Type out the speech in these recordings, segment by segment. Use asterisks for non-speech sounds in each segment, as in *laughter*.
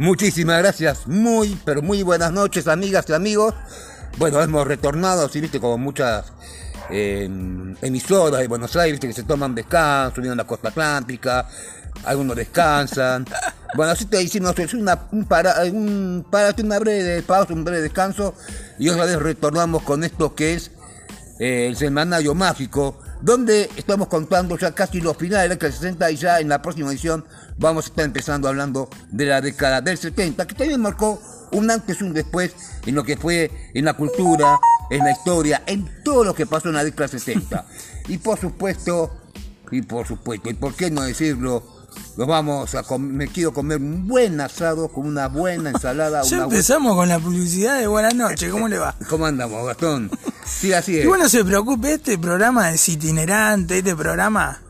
Muchísimas gracias, muy, pero muy buenas noches, amigas y amigos. Bueno, hemos retornado, así viste, como muchas eh, emisoras de Buenos Aires viste, que se toman descanso, vienen a la costa atlántica, algunos descansan. *laughs* Bueno, así te hicimos es una, un para, un, para, una breve pausa, un breve descanso, y otra vez retornamos con esto que es eh, el Semanario Mágico, donde estamos contando ya casi los finales del 60 y ya en la próxima edición vamos a estar empezando hablando de la década del 70, que también marcó un antes y un después en lo que fue en la cultura, en la historia, en todo lo que pasó en la década del 70. Y por supuesto, y por supuesto, y por qué no decirlo, nos vamos a comer, me quiero comer un buen asado con una buena ensalada. *laughs* Ya una empezamos con la publicidad de buenas noches, ¿cómo le va? *laughs* ¿Cómo andamos, Gastón? Sí, así es. Y bueno, se preocupe, este programa es itinerante, este programa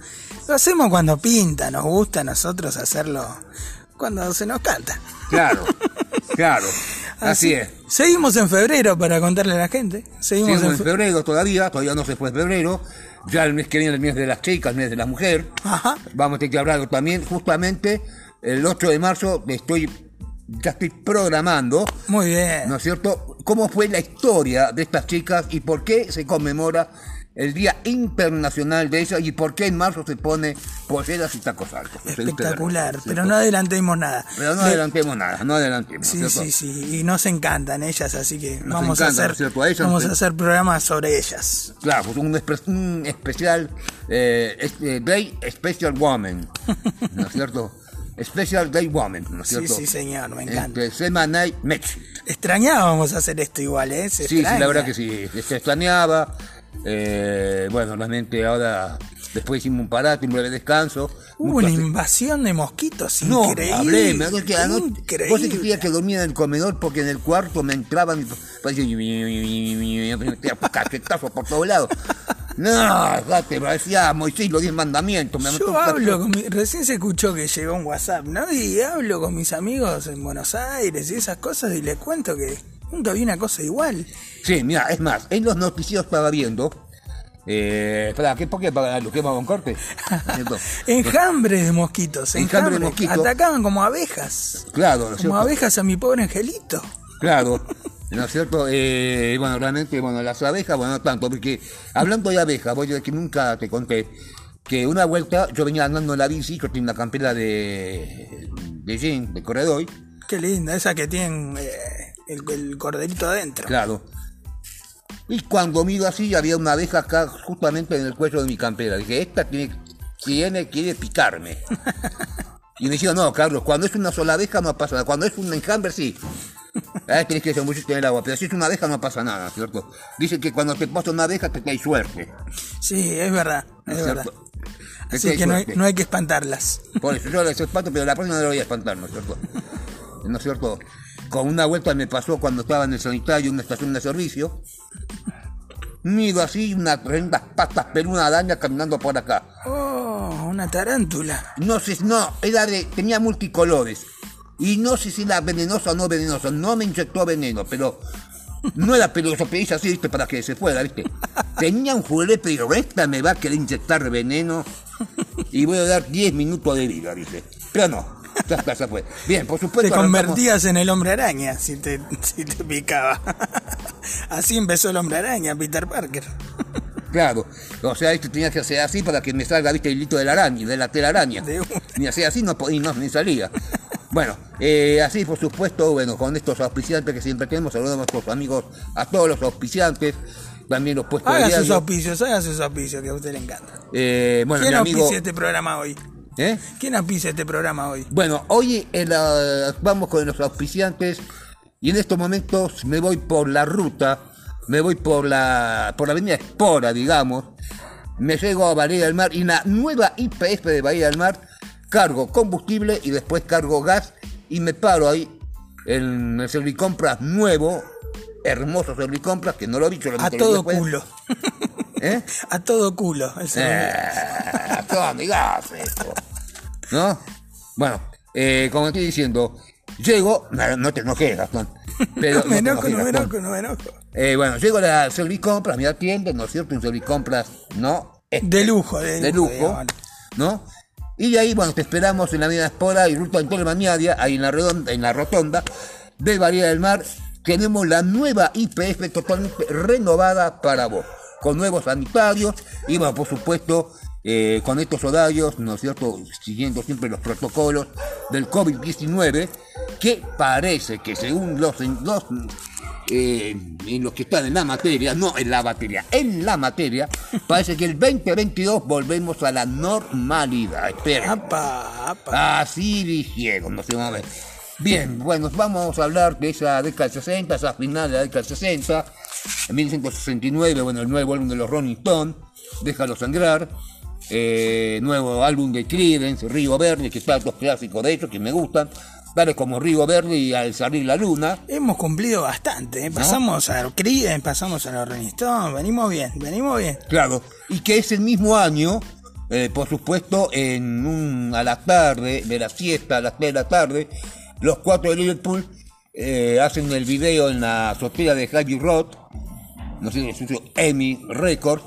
lo hacemos cuando pinta, nos gusta a nosotros hacerlo cuando se nos canta. Claro, *laughs* claro. Así es. Seguimos en febrero para contarle a la gente. Seguimos, Seguimos en en fe- febrero todavía, todavía no se fue febrero. Ya el mes que viene el mes de las chicas, el mes de la mujer. Ajá. Vamos a tener que hablar también, justamente, el 8 de marzo estoy, ya estoy programando, Muy bien. ¿no es cierto?, cómo fue la historia de estas chicas y por qué se conmemora el Día Internacional de ellas y por qué en marzo se pone polleras y tacos altos. Espectacular, ¿no es pero no adelantemos nada. Pero no adelantemos nada, no adelantemos. ¿no Sí, cierto? sí, sí, y nos encantan ellas, así que Nos vamos a encantan, ¿no hacer ellas vamos a hacer programas sobre ellas. Claro, pues un, espe- un especial eh, este, Day Special Woman, ¿no es cierto? *laughs* Special Day Woman, ¿no es Sí, cierto? sí, señor, me encanta. Este, Semanal. Extrañábamos hacer esto igual, ¿eh? Se Sí, sí, la verdad que sí, se extrañaba. Eh, bueno, realmente ahora, después hicimos un parate, un breve descanso. Hubo una invasión de mosquitos No, increíble. hablé, me que increíble. Vos sabés que dormir en el comedor porque en el cuarto me entraban y *laughs* cachetazos por todos lados. No, fíjate, parecía Moisés los diez mandamientos. Me Yo hablo cacho- con mi- recién se escuchó que llegó un WhatsApp, ¿no? Y hablo con mis amigos en Buenos Aires y esas cosas y les cuento que nunca vi una cosa igual. Sí, mira, es más, en los noticieros estaba viendo. Eh, espera, ¿qué, ¿por qué para lo que vamos con corte? *laughs* Enjambres de mosquitos, Enjambre de enjambres. mosquitos. Atacaban como abejas. Claro, ¿no Como cierto? abejas a mi pobre angelito. Claro, ¿no es cierto? Eh, bueno, realmente, bueno, las abejas, bueno, no tanto, porque hablando de abejas, voy a decir que nunca te conté que una vuelta yo venía andando en la bici, yo tenía una campera de, de jean, de corredor, Qué linda, esa que tienen eh, el, el corderito adentro. claro. Y cuando miro así, había una abeja acá justamente en el cuello de mi campera. Dije, esta tiene, tiene, quiere picarme. *laughs* Y me dijeron, no, Carlos, cuando es una sola abeja no pasa nada. Cuando es un enjambre, sí. Ah, tenés que zambullirte en el agua, pero si es una abeja no pasa nada, ¿cierto? Dicen que cuando te pasa una abeja te cae suerte. Sí, es verdad, ¿no es es verdad. cierto? Así que no hay, suerte. no hay que espantarlas. Por eso yo *laughs* les espanto, pero la próxima no lo voy a espantar, ¿no es cierto? *laughs* ¿No es cierto? Con una vuelta me pasó cuando estaba en el sanitario, en una estación de servicio. Miro así, unas tremendas patas peludas araña caminando por acá. Oh, una tarántula. No sé, no, era de, tenía multicolores. Y no sé si era venenosa o no venenosa. No me inyectó veneno, pero no era peligroso. Pedí así, viste, para que se fuera, viste. Tenía un juguete, pero esta me va a querer inyectar veneno. Y voy a dar 10 minutos de vida, dice. Pero no, *laughs* ya fue. Bien, por supuesto. Te arrancamos- convertías en el hombre araña si te, *laughs* si te picaba. *laughs* Así empezó el hombre araña, Peter Parker. Claro, o sea, esto tenía que hacer así para que me salga, viste, el hilito de la araña, de la telaraña. De. Ni hacía así, no, podía, no, ni salía. Bueno, eh, así por supuesto, bueno, con estos auspiciantes que siempre tenemos, saludamos a nuestros amigos, a todos los auspiciantes, también los puestos de Haga sus diario. auspicios, haga sus auspicios, que a usted le encanta. Eh, bueno, mi ¿Quién amigo... auspicia este programa hoy? ¿Eh? ¿Quién auspicia este programa hoy? Bueno, hoy la- vamos con los auspiciantes y en estos momentos me voy por la ruta, me voy por la, por la avenida Espora, digamos, me llego a Bahía del Mar y la nueva IPF de Bahía del Mar cargo combustible y después cargo gas y me paro ahí en el Servicompras nuevo, hermoso Servicompras, que no lo he dicho, lo A todo después. culo. ¿Eh? *laughs* A todo culo. el. Eh, *laughs* todo amigazo esto. ¿No? Bueno, eh, como estoy diciendo, llego, no, te enojes, Gastón. Pero, *laughs* no me enojo, no me enojo, no me enojo. Eh, bueno, llego a la Servicompras, me atienden, ¿no es cierto? Un Servicompras, ¿no? De lujo, de, de lujo. ¿no? Y de ahí, bueno, te esperamos en la Avenida Espora y Ruta Intermaniaria, ahí en la, redonda, en la rotonda de Bahía del Mar. Tenemos la nueva IPF totalmente renovada para vos, con nuevos sanitarios y, bueno, por supuesto, eh, con estos horarios, ¿no es cierto?, siguiendo siempre los protocolos del COVID-19, que parece que según los, los eh, en los que están en la materia, no en la materia, en la materia, *laughs* parece que el 2022 volvemos a la normalidad. Espera. Así dijeron, no sé, vamos a ver. Bien, bueno, vamos a hablar de esa década del 60, esa final de la década del 60. En 1969, bueno, el nuevo álbum de los Rolling Stones, Déjalo Sangrar. Eh, nuevo álbum de Creedence, Río Verde, que está dos clásicos de hecho que me gustan tales como Río Verde y Al salir la luna. Hemos cumplido bastante, ¿eh? pasamos a Criden, pasamos a los Rolling venimos bien, venimos bien. Claro, y que es el mismo año, eh, por supuesto, en un, a la tarde, de la siesta, a las 3 de la tarde, los cuatro de Liverpool hacen el video en la azotea de Heavy Road, no sé, si es Emmy Records,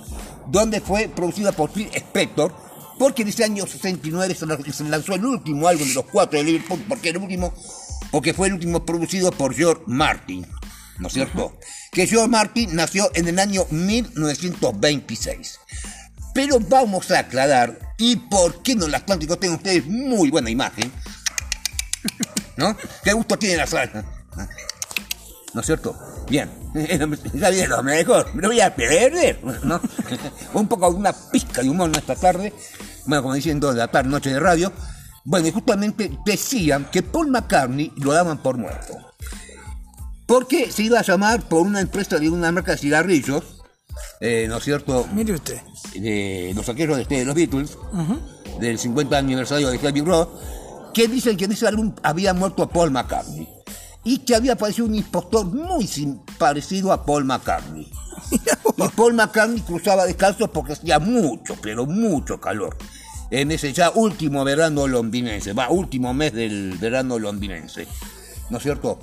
donde fue producida por Phil Spector, porque en ese año 69 se lanzó el último álbum de los cuatro de Liverpool, porque el último, porque fue el último producido por George Martin, ¿no es cierto? Que George Martin nació en el año 1926. Pero vamos a aclarar, y por qué no el Atlántico tienen ustedes muy buena imagen, ¿no? ¿Qué gusto tiene la sala? ¿No es cierto? Bien, *laughs* ya vieron, mejor, me lo voy a perder, ¿no? *laughs* Un poco de una pizca de humor en esta tarde, bueno, como diciendo, de la tarde, noche de radio. Bueno, y justamente decían que Paul McCartney lo daban por muerto. Porque se iba a llamar por una empresa de una marca de cigarrillos, eh, ¿no es cierto? Mire usted. De los saqueros de, de los Beatles, del 50 aniversario de Heavy Road, que dicen que en ese álbum había muerto Paul McCartney y que había aparecido un impostor muy parecido a Paul McCartney. y Paul McCartney cruzaba descalzo porque hacía mucho, pero mucho calor. En ese ya último verano londinense, va, último mes del verano londinense. ¿No es cierto?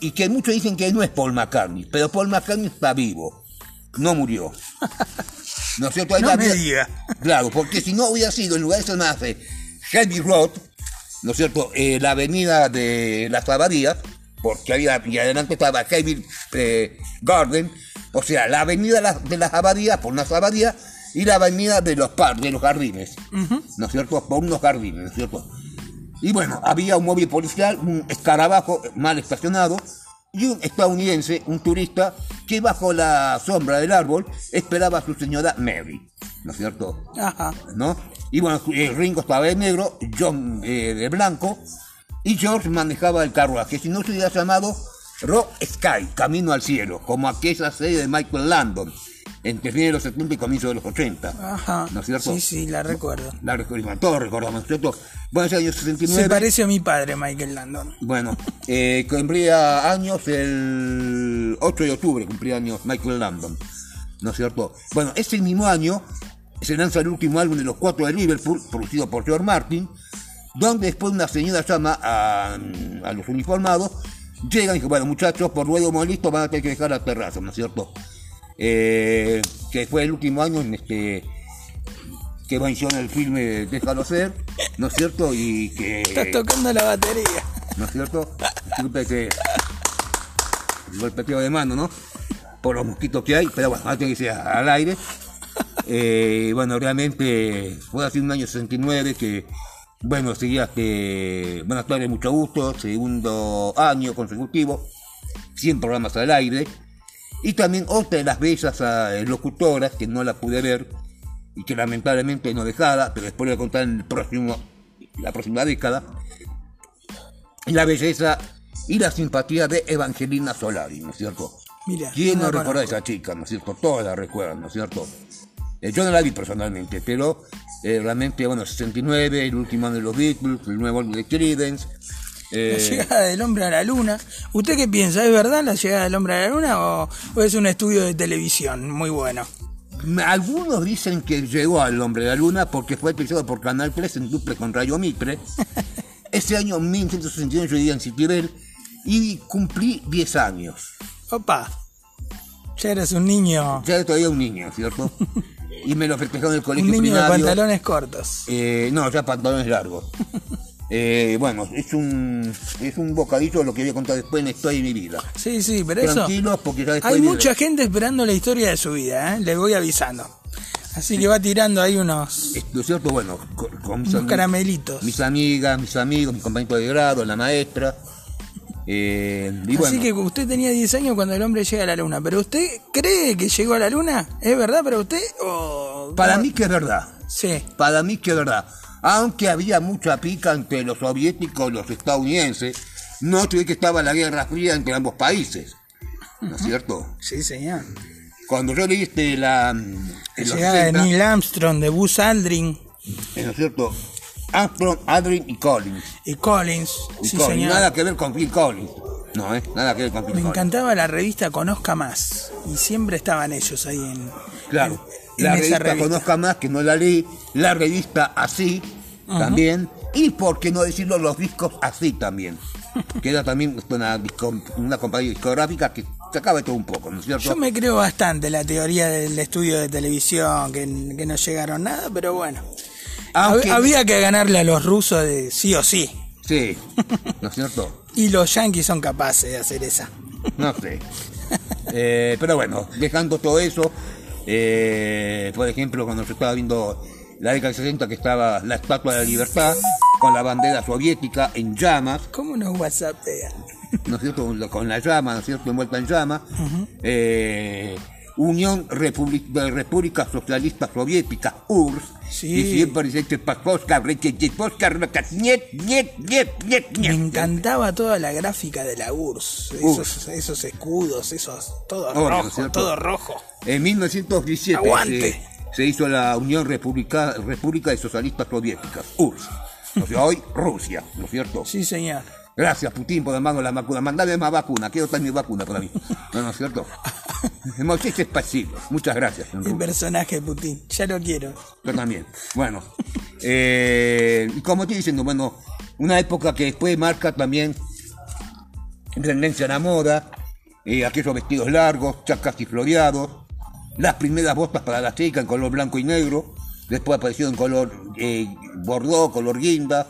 Y que muchos dicen que no es Paul McCartney, pero Paul McCartney está vivo. No murió. ¿No es cierto? no me diga. Claro, porque si no hubiera sido en lugar de llamarse Heavy Road, ¿no es cierto? Eh, la avenida de las Abadías, porque había, y adelante estaba Heavy eh, Garden, o sea, la avenida de las abadías, por unas abadías, y la avenida de los par, de los jardines, ¿no es cierto? Por unos jardines, ¿no es cierto? Y bueno, había un móvil policial, un escarabajo mal estacionado, y un estadounidense, un turista, que bajo la sombra del árbol esperaba a su señora Mary, ¿no es cierto? Ajá. ¿No? Y bueno, Ringo estaba de negro, John eh, de blanco, y George manejaba el carruaje. Si no se hubiera llamado Rock Sky, Camino al Cielo, como aquella serie de Michael Landon, entre fines de los 70 y comienzos de los 80. Ajá. ¿No es cierto? Sí, sí, la recuerdo. La recuerdo, todos recordamos, ¿cierto? Bueno, ese año 69. Se parece a mi padre, Michael Landon. Bueno, eh, cumplía años el 8 de octubre, cumplía años Michael Landon. ¿No es cierto? Bueno, ese mismo año se lanza el último álbum de los cuatro de Liverpool, producido por George Martin, donde después una señora llama a, los uniformados, llegan y dicen, bueno muchachos, por luego molesto van a tener que dejar la terraza, ¿no es cierto? Eh, que fue el último año en este que en el filme Déjalo ser, ¿no es cierto? Y que... Estás tocando la batería. ¿No es cierto? Disculpe que... El golpeteo de mano, ¿no? Por los mosquitos que hay, pero bueno, antes que sea al aire. Eh, bueno, realmente fue hace un año 69 que bueno, seguía que. Buenas tardes, mucho gusto. Segundo año consecutivo. 100 programas al aire. Y también otra de las bellas eh, locutoras que no la pude ver y que lamentablemente no dejara, pero después voy a contar en el próximo, la próxima década. La belleza y la simpatía de Evangelina Solari, ¿no es cierto? Mira, ¿Quién no, recuerda a esa chica, ¿no es cierto? Todas la recuerdan, ¿no es cierto? Eh, yo no la vi personalmente, pero eh, realmente, bueno, 69, el último año de los Beatles, el nuevo álbum de Creedence. Eh, la llegada del hombre a la luna. ¿Usted qué piensa? ¿Es verdad la llegada del hombre a la luna o, es un estudio de televisión muy bueno? Algunos dicen que llegó al hombre a la luna porque fue utilizado por Canal 3 en duple con Rayo Mitre. *laughs* Ese año 1961 yo vivía en Citibel y cumplí 10 años. Opa, ya eres un niño. Ya era todavía un niño, ¿cierto? *laughs* y me lo festejaron en el colegio Un niño de primario. pantalones cortos. Eh, no, ya pantalones largos. *laughs* Eh, bueno, es un, es un bocadillo lo que voy a contar después en la historia de mi vida. Sí, sí, pero eso. Tranquilos, porque ya después Hay mucha gente esperando la historia de su vida, ¿eh? Les voy avisando. Así que va tirando ahí unos, Es- ¿No es cierto? Bueno, con, unos caramelitos. mis amigas, mis amigos, mis compañeros de grado, la maestra. Eh, y bueno, Así que usted tenía 10 años cuando el hombre llega a la luna. ¿Pero usted cree que llegó a la luna? ¿Es verdad para usted? O... para mí que es verdad. Sí. Para mí que es verdad. Aunque había mucha pica entre los soviéticos y los estadounidenses, no tuve que estaba la guerra fría entre ambos países. ¿No es cierto? Sí, señor. Cuando yo leí este, la... La en los llegada de 60, Neil Armstrong, de Buzz Aldrin ¿No es cierto? Armstrong, Aldrin y Collins. y Collins. Y Sí, Collins. señor. Nada que ver con Phil Collins. No, ¿eh? Nada que ver con Phil Me Collins. encantaba la revista Conozca Más. Y siempre estaban ellos ahí en, Claro. en, La en revista revista. Conozca Más, que no la leí. La revista Así, también. Y por qué no decirlo, los discos Así también. *laughs* que era también una, compañía discográfica que sacaba de todo un poco, ¿no es cierto? Yo me creo bastante la teoría del estudio de televisión, que, que no llegaron nada, pero bueno. Aunque- Hab- Había que ganarle a los rusos de sí o sí. Sí, ¿no es cierto? *laughs* Y los yanquis son capaces de hacer esa. No sé. Eh, pero bueno, dejando todo eso, eh, por ejemplo, cuando yo estaba viendo la década del 60 que estaba la Estatua de la Libertad con la bandera soviética en llamas, ¿Cómo nos whatsappean? ¿no es cierto? Con la- Con la llama, ¿no es cierto? Envuelta en llama. Eh, Unión Republi- de República Socialista Soviética, URSS. Sí. Y siempre dice que niet, niet, niet, Me encantaba toda la gráfica de la URSS. Esos, esos escudos, esos. Todo ¿no es rojo, cierto? todo rojo. En 1917 Aguante. se, se hizo la Unión República, República de Socialistas Soviéticas, URSS. O sea, hoy Rusia, ¿no es cierto? Sí, señor. Gracias, Putin, por darme la vacuna. Mandame más vacuna. Quiero estar mi vacuna para mí. *laughs* ¿No, ¿no es cierto? Moisés es pasivo. Muchas gracias. El personaje Putin. Ya lo quiero. Yo también. Bueno, eh, y como estoy diciendo, bueno, una época que después marca también tendencia a la moda, eh, aquellos vestidos largos, chacas y floreados, las primeras botas para la chica en color blanco y negro, después apareció en color eh, bordó, color guinda,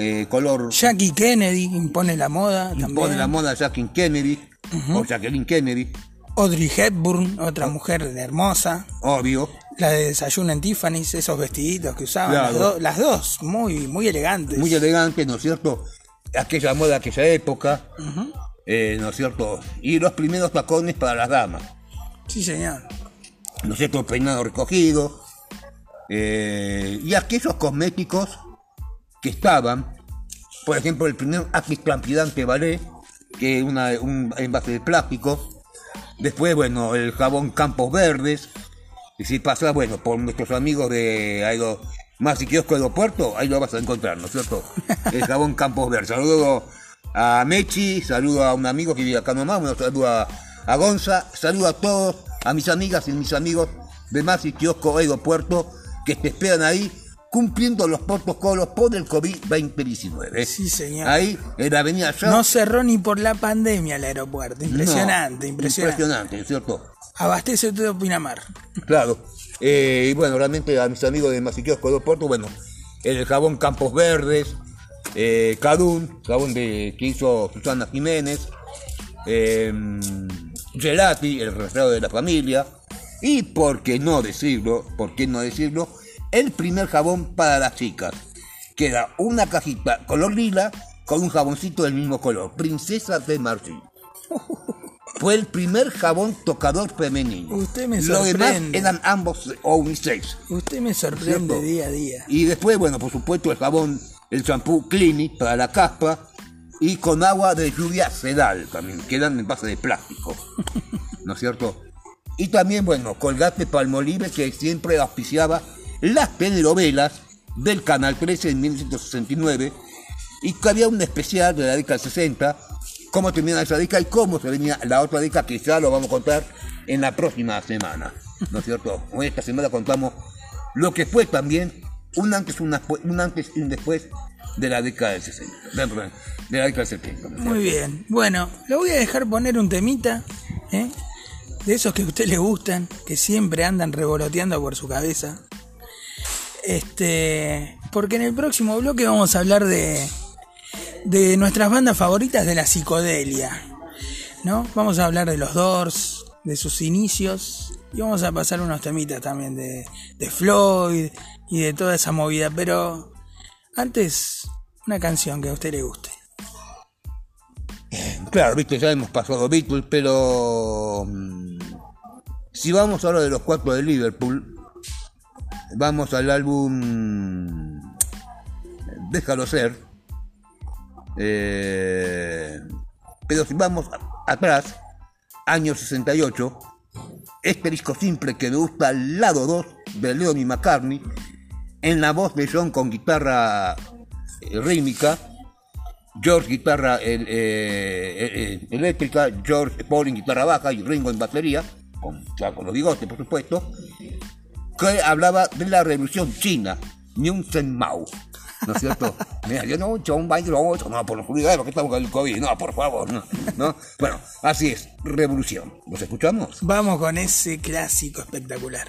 eh, color Jackie Kennedy impone la moda. impone También. la moda Jacqueline Kennedy, o Jacqueline Kennedy, Audrey Hepburn, otra mujer hermosa. obvio. La de Desayuno en Tiffany's, esos vestiditos que usaban. Claro. Las, do- las dos, muy, muy elegantes. muy elegante, ¿no es cierto? Aquella moda, aquella época, eh, ¿no es cierto? Y los primeros tacones para las damas, Sí, señor. ¿no es cierto? Peinado recogido. eh, y aquellos cosméticos que estaban, por ejemplo, el primer Actis Transpirante Ballet, que es una, un envase de plástico. Después, bueno, el jabón Campos Verdes. Y si pasas, bueno, por nuestros amigos de Aero, más y kiosco aeropuerto, ahí lo vas a encontrar, ¿no es cierto? *laughs* El jabón Campos Verdes. Saludo a Mechi, saludo a un amigo que vive acá nomás, bueno, saludo a, a Gonza, saludo a todos, a mis amigas y mis amigos de más y kiosco aeropuerto que te esperan ahí cumpliendo los protocolos por el COVID-2019. Sí, señor. Ahí, en la avenida. No cerró ni por la pandemia el aeropuerto. Impresionante, No, impresionante. Impresionante, ¿cierto? Abastece todo Pinamar. Claro. Eh, y bueno, realmente a mis amigos de Masiquiosco Aeropuerto, bueno, el jabón Campos Verdes, eh, Cadún, jabón de, que hizo Susana Jiménez, eh, Gelati, el rastreado de la familia, y por qué no decirlo, por qué no decirlo, el primer jabón para las chicas, que era una cajita color lila con un jaboncito del mismo color, Princesa de Marfil. *laughs* Fue el primer jabón tocador femenino. Usted me Lo demás sorprende. eran ambos unisex. Usted me sorprende ¿Cierto? día a día. Y después, bueno, por supuesto, el jabón, el champú Clinic para la caspa y con agua de lluvia sedal también, que eran en base de plástico. *laughs* ¿No es cierto? Y también, bueno, Colgate Palmolive que siempre auspiciaba las telenovelas del Canal 13 en 1969 y que había un especial de la década del 60, cómo termina esa década y cómo se venía la otra década, que ya lo vamos a contar en la próxima semana. ¿No es cierto? Hoy esta semana contamos lo que fue también un antes, una, un antes y un después de la década del 60, de, la década del 70. ¿no es Muy bien. Bueno, le voy a dejar poner un temita. ¿eh? de esos que a usted le gustan, que siempre andan revoloteando por su cabeza. Este, porque en el próximo bloque vamos a hablar de de nuestras bandas favoritas de la psicodelia, ¿no? Vamos a hablar de los Doors, de sus inicios y vamos a pasar unos temitas también de, de Floyd y de toda esa movida, pero antes una canción que a usted le guste. Claro, viste, ya hemos pasado Beatles, pero mm, si vamos ahora de los cuatro de Liverpool, vamos al álbum Déjalo ser. Eh, pero si vamos atrás, año 68, este disco simple que me gusta al lado 2 de Leon y McCartney, en la voz de John con guitarra eh, rítmica, George guitarra eh, eléctrica, George Paul en guitarra baja y Ringo en batería, con, con los bigotes por supuesto, que hablaba de la revolución china, Sen Mao. ¿no es cierto? *laughs* Mira, yo no, yo un baile, no, no, por oscuridad, porque estamos con el COVID, no, por favor, no, no. Bueno, así es, revolución. ¿Nos escuchamos? Vamos con ese clásico espectacular.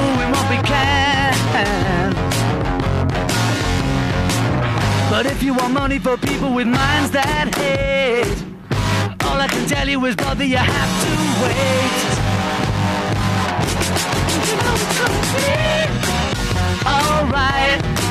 But if you want money for people with minds that hate, all I can tell you is, brother, you have to wait. You know. Alright.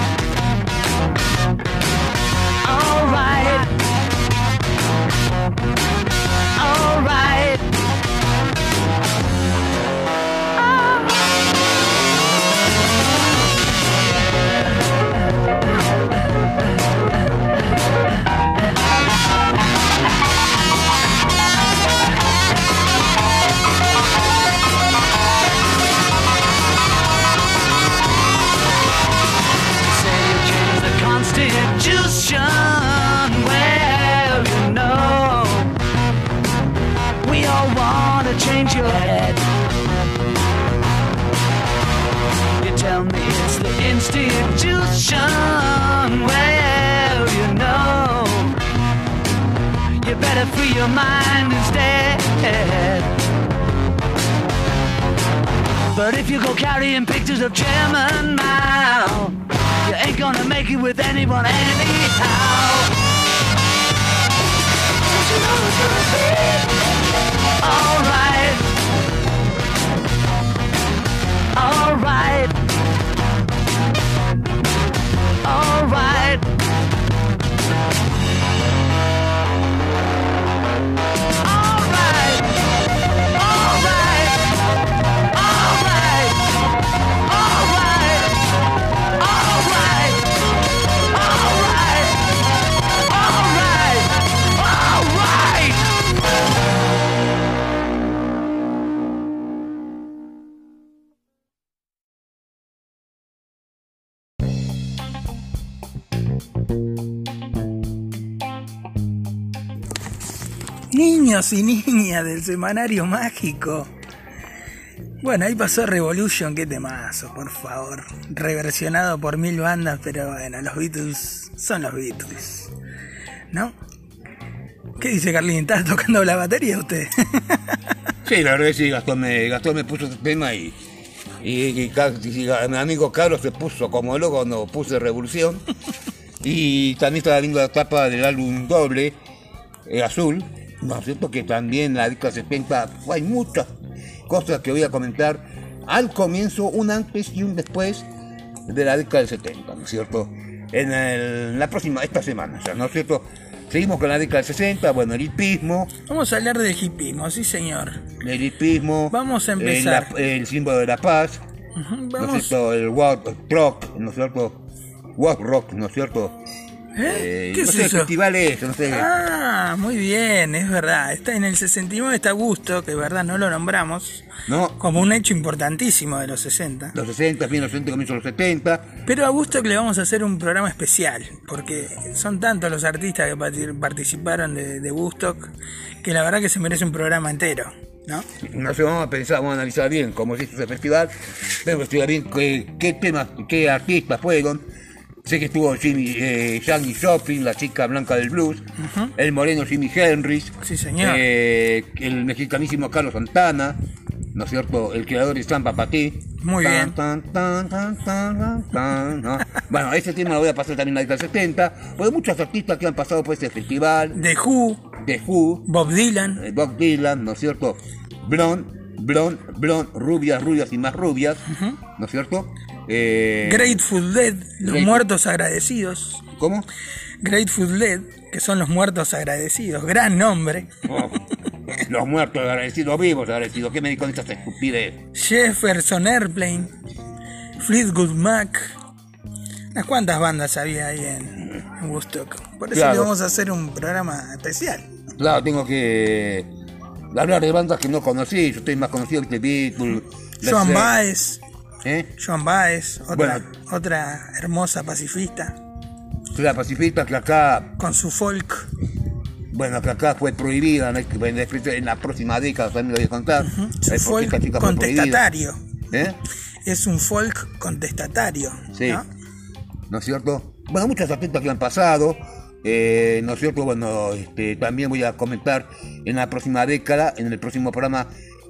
The institution. Well, you know, you better free your mind instead. But if you go carrying pictures of Chairman Mao, you ain't gonna make it with anyone anyhow. You know it's gonna be? Alright. Alright. Niños y niñas del semanario mágico. Bueno, ahí pasó Revolution, qué temazo, por favor. Reversionado por mil bandas, pero bueno, los Beatles son los Beatles. ¿No? ¿Qué dice Carlín? ¿Estás tocando la batería usted? *laughs* Sí, la verdad que sí, Gastón me, Gastón me puso este tema y, y, y Ca- y mi amigo Carlos se puso como loco cuando puse Revolución. *laughs* Y también estaba viendo la tapa del álbum doble, eh, azul, ¿no es cierto? Que también la década 70 hay muchas cosas que voy a comentar al comienzo, un antes y un después de la década del 70, ¿no es cierto? En el- la próxima, esta semana, ¿no es cierto? Seguimos con la década del 60, bueno, el hipismo, Vamos a hablar del hipismo, sí señor. el hipismo, Vamos a el, empezar. el símbolo de la paz, Ujú, ¿no es Vamos. cierto? El rock, ¿no es cierto? Walk rock, ¿no es cierto? ¿Eh? Eh, ¿Qué no es sé, eso? festivales, no sé. Ah, muy bien, es verdad. Está en el 69 está Gusto, que es verdad no lo nombramos, ¿No? como un hecho importantísimo de los 60. Los 60, bien los 60, comienzo de los 70. Pero a Gusto que le vamos a hacer un programa especial, porque son tantos los artistas que parti- participaron de, de Woodstock, que la verdad que se merece un programa entero, ¿no? No sé, vamos a pensar, vamos a analizar bien cómo se hizo ese festival. Vamos a estudiar bien qué, qué temas, qué artistas fueron. Sé que estuvo Jimmy, eh, Joplin, la chica blanca del blues, el moreno Jimmy Sí, señor. eh, el mexicanísimo Carlos Santana, ¿no es cierto? El creador de Stampa para ti. Muy Tan, bien. *laughs* Bueno, ese tema lo voy a pasar también en la década del 70, porque muchos artistas que han pasado por este festival, The Who, The Who, Bob Dylan, eh, Bob Dylan, ¿no es cierto? Blond, blond, blond, rubias, rubias y más rubias, ¿no es cierto? Eh, Grateful Dead, los muertos agradecidos. ¿Cómo? Grateful Dead, que son los muertos agradecidos, gran nombre. Oh, los muertos agradecidos, vivos agradecidos. ¿Qué me di con estas estupidez? Jefferson Airplane, Fleetwood Mac. Unas cuantas bandas había ahí en, en Woodstock. Por eso Claro. le vamos a hacer un programa especial. Claro, tengo que hablar de bandas que no conocí. Yo estoy más conocido que Beatles. Joan Baez, ¿eh? Joan Baez, otra, Bueno. otra hermosa pacifista, La pacifista que acá, con su folk. bueno, que acá fue prohibida, en, la próxima década también lo voy a contar. Su Eh, porque folk contestatario. ¿Eh? Es un folk contestatario. Sí. ¿no? ¿no es cierto? Bueno, muchas artistas que han pasado, eh, ¿no es cierto? Bueno, este, también voy a comentar en la próxima década, en el próximo programa,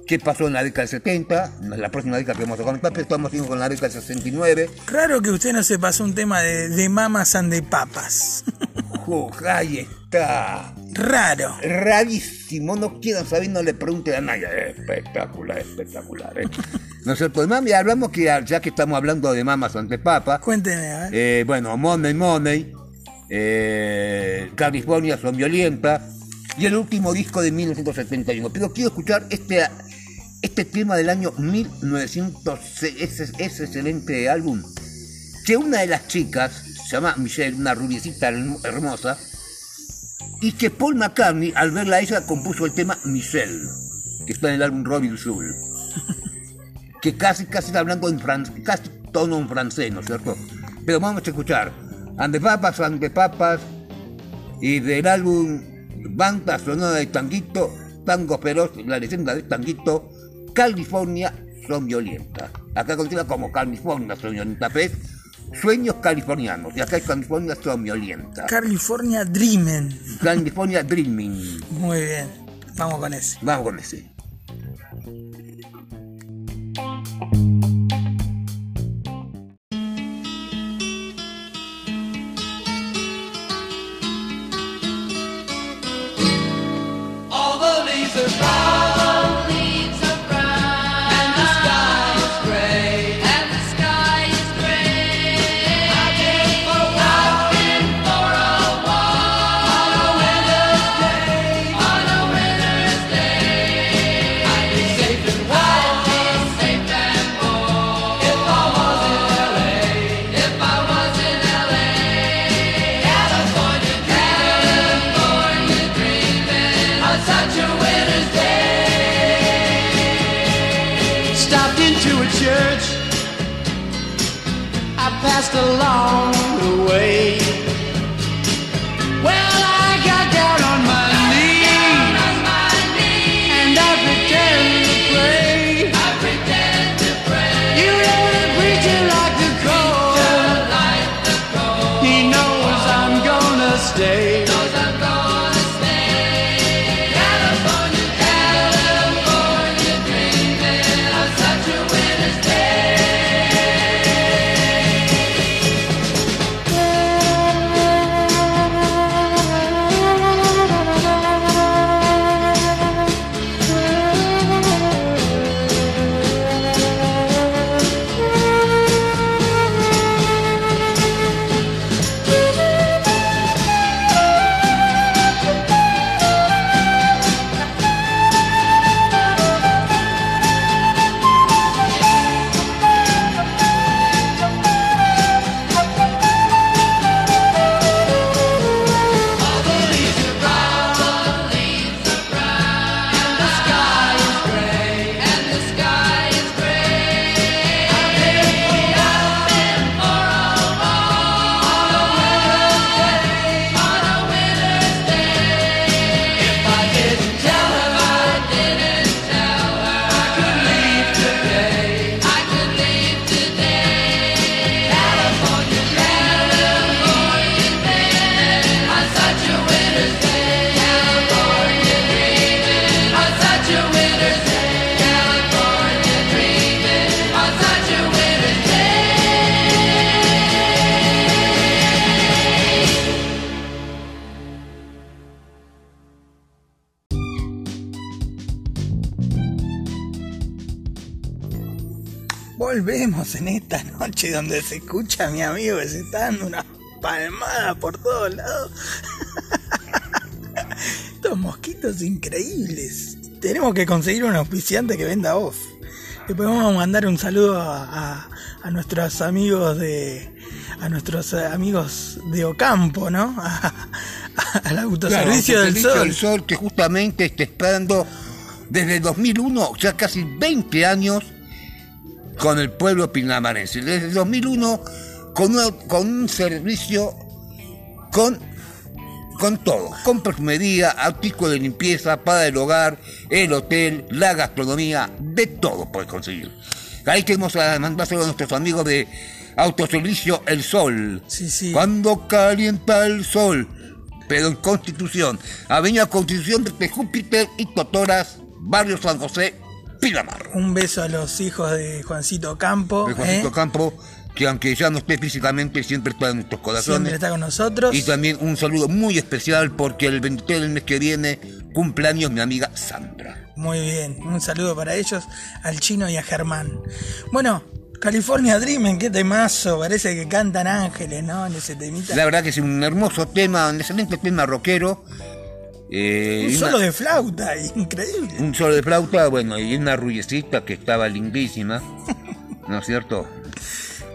qué pasó en la década del 70, en la próxima década que vamos a comentar, pero estamos con la década del 69. Raro que usted no se pasó un tema de, de mamas and de papas. *laughs* ¡Oh, ahí está! Raro. Rarísimo, no quieran saber, no le pregunten a nadie. Espectacular, espectacular. ¿eh? *laughs* ¿No es cierto? De mami, hablamos que ya que estamos hablando de mamas ante papas, Cuénteme, a ver. Eh, bueno, Money Money, eh, California son violenta y el último disco de 1971. Pero quiero escuchar este, este tema del año 1900, ese, ese excelente álbum, que una de las chicas, se llama Michelle, una rubiecita herm- hermosa, y que Paul McCartney, al verla a ella, compuso el tema Michelle, que está en el álbum Robin Soul *laughs* que casi, casi está hablando en francés, casi tono en francés, ¿no es cierto? Pero vamos a escuchar Ande Papas, Ande Papas, y del álbum Banda Sonora de Tanguito, Tango Feroz, la leyenda de Tanguito, California son violentas. Acá continúa como California son violentas, ¿ves? Sueños californianos, y acá es California son violentas. California Dreamen. California Dreaming. Muy bien. Vamos con ese. Vamos con ese. All the leaves are donde se escucha a mi amigo que se está dando una palmada por todos lados. *laughs* Estos mosquitos increíbles. Tenemos que conseguir un auspiciante que venda off. Le podemos mandar un saludo a, a- a nuestros amigos de a nuestros amigos de Ocampo, ¿no? A- *laughs* al autoservicio Claro, del Servicio sol. del Sol que justamente está esperando desde 2001, ya casi 20 años, con el pueblo pinamarense. Desde 2001, con, una- con un servicio con, con todo, con perfumería, artículos de limpieza para el hogar, el hotel, la gastronomía, de todo puedes conseguir. Ahí queremos ah, mandárselo a nuestros amigos de Autoservicio El Sol. Sí, sí. Cuando calienta el sol, pero en Constitución, Avenida Constitución de Júpiter y Totoras, Barrio San José, Pinamar. Un beso a los hijos de Juancito Campo. De Juancito ¿eh? Campo, que aunque ya no esté físicamente, siempre está en nuestros Siempre corazones. está con nosotros. Y también un saludo muy especial porque el 23 del mes que viene cumpleaños mi amiga Sandra. Muy bien, un saludo para ellos, al chino y a Germán. Bueno, California Dreaming, qué temazo, parece que cantan ángeles, ¿no? En ese temita. La verdad que es un hermoso tema, un excelente tema rockero. Eh, un solo una- de flauta, *laughs* increíble. un solo de flauta, bueno, y una rullecita que estaba lindísima, ¿no es cierto?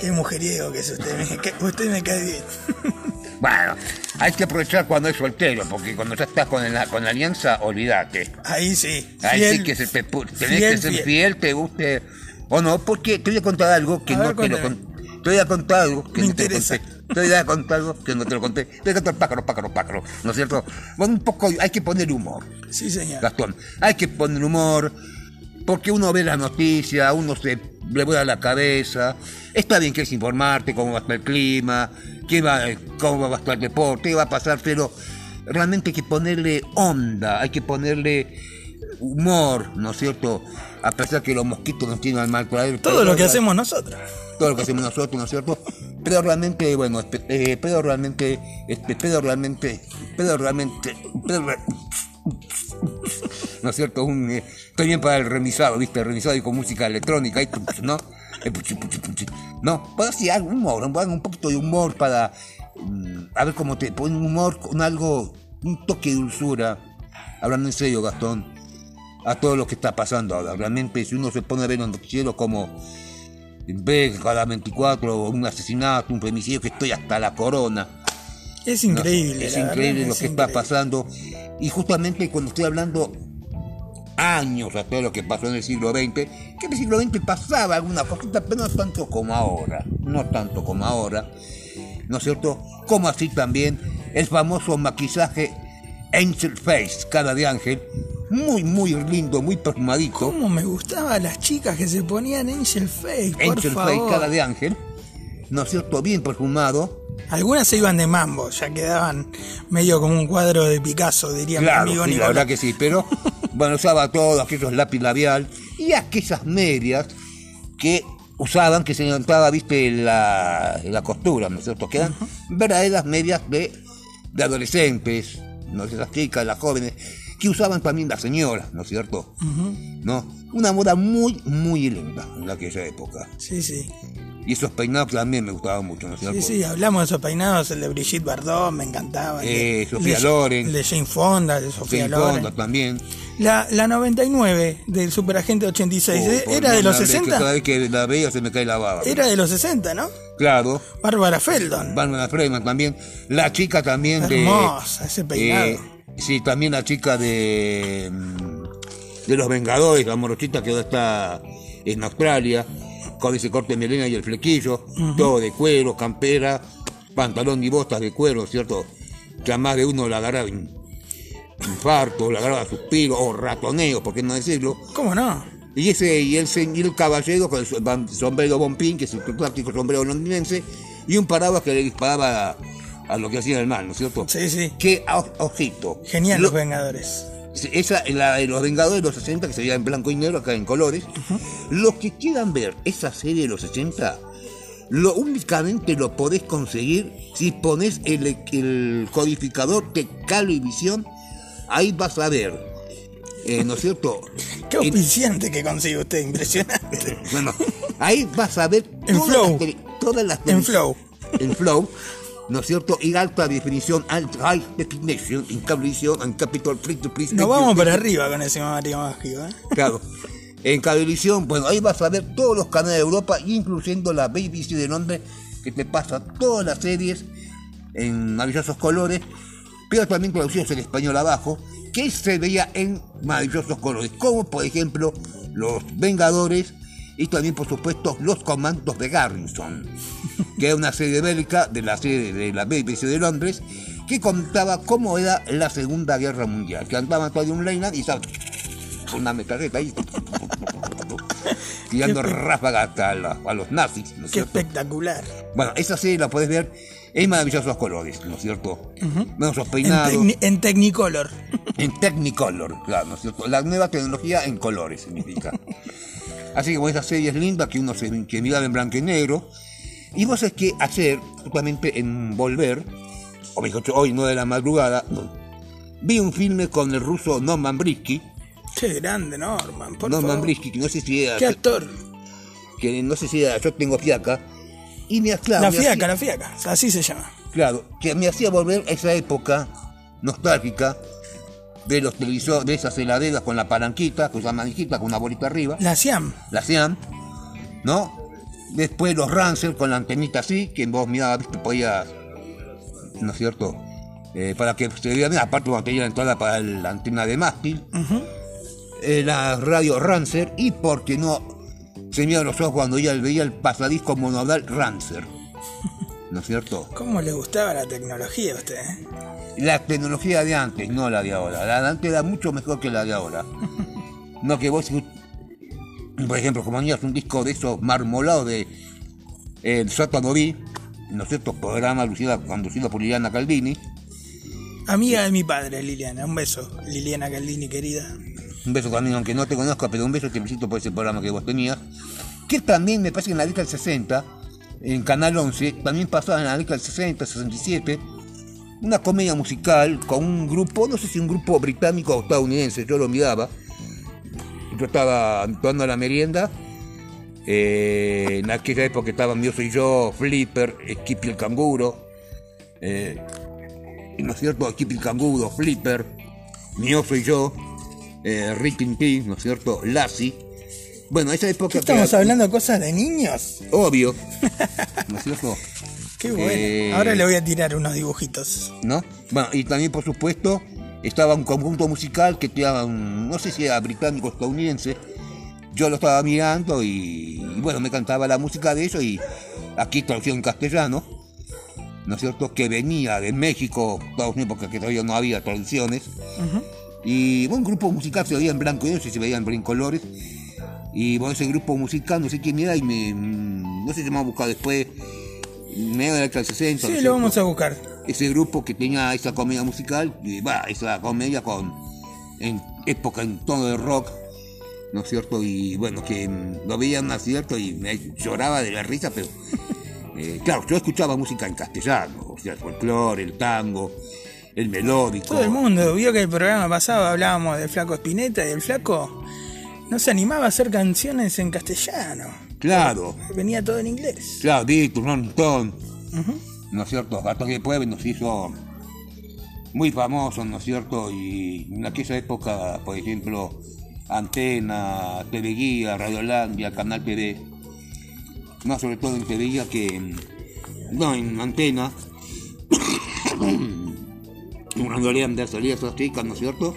Qué mujeriego que es usted, me, que usted me cae bien. *laughs* Bueno, hay que aprovechar cuando es soltero, porque cuando ya estás con la, con la alianza, olvídate. Ahí sí. Ahí fiel, sí que se tenés fiel, que ser fiel. fiel, te guste o no, porque te voy a contar algo que A no ver, te lo conté. Te voy a contar algo que Me no te lo interesa. conté. Te voy a contar algo que no te lo conté. Te voy a contar pájaro, pájaro, pájaro. ¿No es cierto? Bueno, un poco, hay que poner humor. Sí, señor. Gastón. Hay que poner humor, porque uno ve las noticias, uno se le vuela la cabeza. Está bien que es informarte cómo va a estar el clima, qué va, cómo va a estar el deporte, qué va a pasar, pero realmente hay que ponerle onda, hay que ponerle humor, ¿no es cierto? A pesar que los mosquitos nos tienen al mal traer. Todo lo que hacemos nosotros. todo lo que hacemos nosotros, ¿no es cierto? Pero realmente, bueno, eh, pero realmente, este, pero realmente, pero realmente, pero ¿no es cierto? Un, eh, estoy bien para el remisado, ¿viste? El remisado y con música electrónica, y, ¿no? Eh. No, pues sí, algo, humor, un, un poquito de humor para, mm, a ver cómo te pone un humor con algo, un toque de dulzura, hablando en serio, Gastón, a todo lo que está pasando ahora. Realmente, si uno se pone a ver los noticieros como ve cada 24 un asesinato, un femicidio, que estoy hasta la corona. Es ¿no? increíble. Es la verdad increíble lo es que está increíble. pasando. Y justamente cuando estoy hablando años atrás de lo que pasó en el siglo XX, que en el siglo XX pasaba alguna cosita, pero no tanto como ahora. No tanto como ahora. ¿No es cierto? Como así también el famoso maquillaje Angel Face, cara de ángel. Muy, muy lindo, muy perfumadito. ¿Cómo me gustaban las chicas que se ponían Angel Face? Por Angel favor. Face, cara de ángel, ¿no es cierto? Bien perfumado, Algunas se iban de mambo, ya quedaban medio como un cuadro de Picasso, diría mi Claro, amigo sí, la verdad que sí, pero *laughs* bueno, usaba todo, aquellos lápiz labial y aquellas medias que usaban, que se notaba, viste, la, la costura, ¿no es cierto? Que eran verdaderas medias de, de adolescentes, ¿no? Esas chicas, las jóvenes, que usaban también las señoras, ¿no es cierto? ¿No? Una moda muy, muy linda en aquella época. Sí, sí. Y esos peinados también me gustaban mucho, ¿no es cierto? Sí, sí, hablamos de esos peinados, el de Brigitte Bardot, me encantaba. de- Eh, Sofía el de- Loren. El de Jane Fonda, el de Sofía Loren. Fonda también. La, la 99 del Superagente 86, Oh, ¿eh? ¿era de los una vez que 60? Cada vez que la veía se me cae la baba. Era de los 60, ¿no? Claro. Bárbara Feldon. Bárbara Freeman también. La chica también de. Hermosa, ese peinado. eh, sí, también la chica de. mm, De los Vengadores, la morochita que ahora está en Australia, ese corte de melena y el flequillo, todo de cuero, campera, pantalón y botas de cuero, ¿cierto? Que a más de uno la agarraba in- infarto, la agarraba suspiro, o ratoneo, por qué no decirlo. ¿Cómo no? Y ese y el, y el caballero con el sombrero bombín, que es el clásico sombrero londinense, y un paraguas que le disparaba a, a lo que hacía el mal, ¿no es cierto? Sí, sí. Que, o- ojito. Genial lo- los Vengadores. Esa, la de los Vengadores de los 60, que se veía en blanco y negro, acá en colores. Los que quieran ver esa serie de los 60, lo únicamente lo podés conseguir si pones el, el codificador de Calivisión. Ahí vas a ver, eh, ¿no es cierto? *laughs* Qué auspiciante que consigue usted, impresionante. *laughs* bueno, ahí vas a ver En todas Flow. las todas las En Flow. En Flow, ¿no es cierto? Y alta definición, alt- high definition, en cablevisión, en capital free to please. Nos vamos para arriba con ese Mario Mágico, ¿eh? Claro. En cablevisión, bueno, ahí vas a ver todos los canales de Europa, incluyendo la BBC de Londres, que te pasa todas las series en maravillosos colores, pero también traducidos en español abajo, que se veía en maravillosos colores, como por ejemplo Los Vengadores y también por supuesto Los Comandos de Garrison, que era una serie bélica de la serie de la BBC de Londres, que contaba cómo era la Segunda Guerra Mundial, que andaban todavía un Leyland y estaba una metralleta ahí tirando ráfagas hasta la- a los nazis, ¿no es Qué cierto? espectacular. Bueno, esa serie la puedes ver en maravillosos colores, ¿no es cierto? Bueno, esos En, peinados, tecni- en Technicolor. *laughs* en Technicolor, claro, ¿no es cierto? La nueva tecnología en colores significa. *laughs* Así que bueno, esa serie es linda, que uno se que miraba en blanco y negro. Y vos es que ayer, justamente en Volver, o mejor dicho, hoy, no de la madrugada, vi un filme con el ruso Norman Brisky. Qué grande, Norman. Por Norman favor. Brisky, que no sé si era, Qué actor. que no sé si era Yo tengo fiaca. Y me, claro, la me fiaca, hacía- la fiaca. Así se llama. Claro, que me hacía volver a esa época nostálgica de los televisores, de esas heladeras con la palanquita, con esa manijita, con una bolita arriba, La Siam. la Siam, ¿no? Después los Rancer con la antenita así, que vos mirabas, viste, podías, ¿no es cierto? Eh, para que se viera bien, aparte cuando tenía la entrada para la antena de mástil, eh, la radio Rancer, y porque no se miraban los ojos cuando ella veía el pasadisco monodal Rancer, *laughs* ¿no es cierto? ¿Cómo le gustaba la tecnología a usted? eh? La tecnología de antes, no la de ahora. La de antes era mucho mejor que la de ahora. No que vos, por ejemplo, como tenías un disco de esos marmolados de eh, El Sótano Vi, ¿no es cierto? Programa lucido, conducido por Liliana Caldini. Amiga de mi padre, Liliana. Un beso, Liliana Caldini, querida. Un beso también, aunque no te conozca, pero un beso te felicito por ese programa que vos tenías. Que también me parece que en la década del 60, en Canal 11, también pasaba en la década del 60, 67, una comedia musical con un grupo, no sé si un grupo británico o estadounidense, yo lo miraba. Yo estaba tomando la merienda. eh, en aquella época estaban Yo Soy Yo, Flipper, Skippy el Canguro. eh, ¿No es cierto? Skippy el Canguro, Flipper, Yo Soy Yo, eh, Morty, ¿no es cierto? Lassie. Bueno, esa época ¿Qué que estamos hablando de cosas de niños? obvio, *laughs* ¿no es cierto? Qué bueno. Eh, Ahora le voy a tirar unos dibujitos. ¿no? Bueno, y también, por supuesto, estaba un conjunto musical que un- no sé si era británico o estadounidense. Yo lo estaba mirando y, y bueno, me cantaba la música de ellos y aquí traducido en castellano, ¿no es cierto? Que venía de México, Estados Unidos, porque todavía no había traducciones. Y bueno, un grupo musical se veía en blanco y negro, si se veía en colores. Y bueno, ese grupo musical, no sé quién era, y me, mm, no sé si me va a buscar después, medio de la del 60. ¿no Sí, lo vamos a buscar. Ese grupo que tenía esa comedia musical, y esa comedia con en época en tono de rock, ¿no es cierto? Y bueno, que mm, lo veían, ¿no es cierto? Y me lloraba de la risa, pero *laughs* eh, claro, yo escuchaba música en castellano, o sea, el folclore, el tango, el melódico. Todo el mundo vio que el programa pasado hablábamos del flaco Spinetta y el flaco no se animaba a hacer canciones en castellano. Claro, Venía todo en inglés. claro, Beatles, Rolling Stone, ¿no es cierto? Hasta que después nos hizo muy famosos, ¿no es cierto? Y en aquella época, por ejemplo, Antena, TV Guía, Radiolandia, Canal TV, más sobre todo en TV Guía que no en Antena, en Radiolandia salía esas chicas, ¿no es cierto?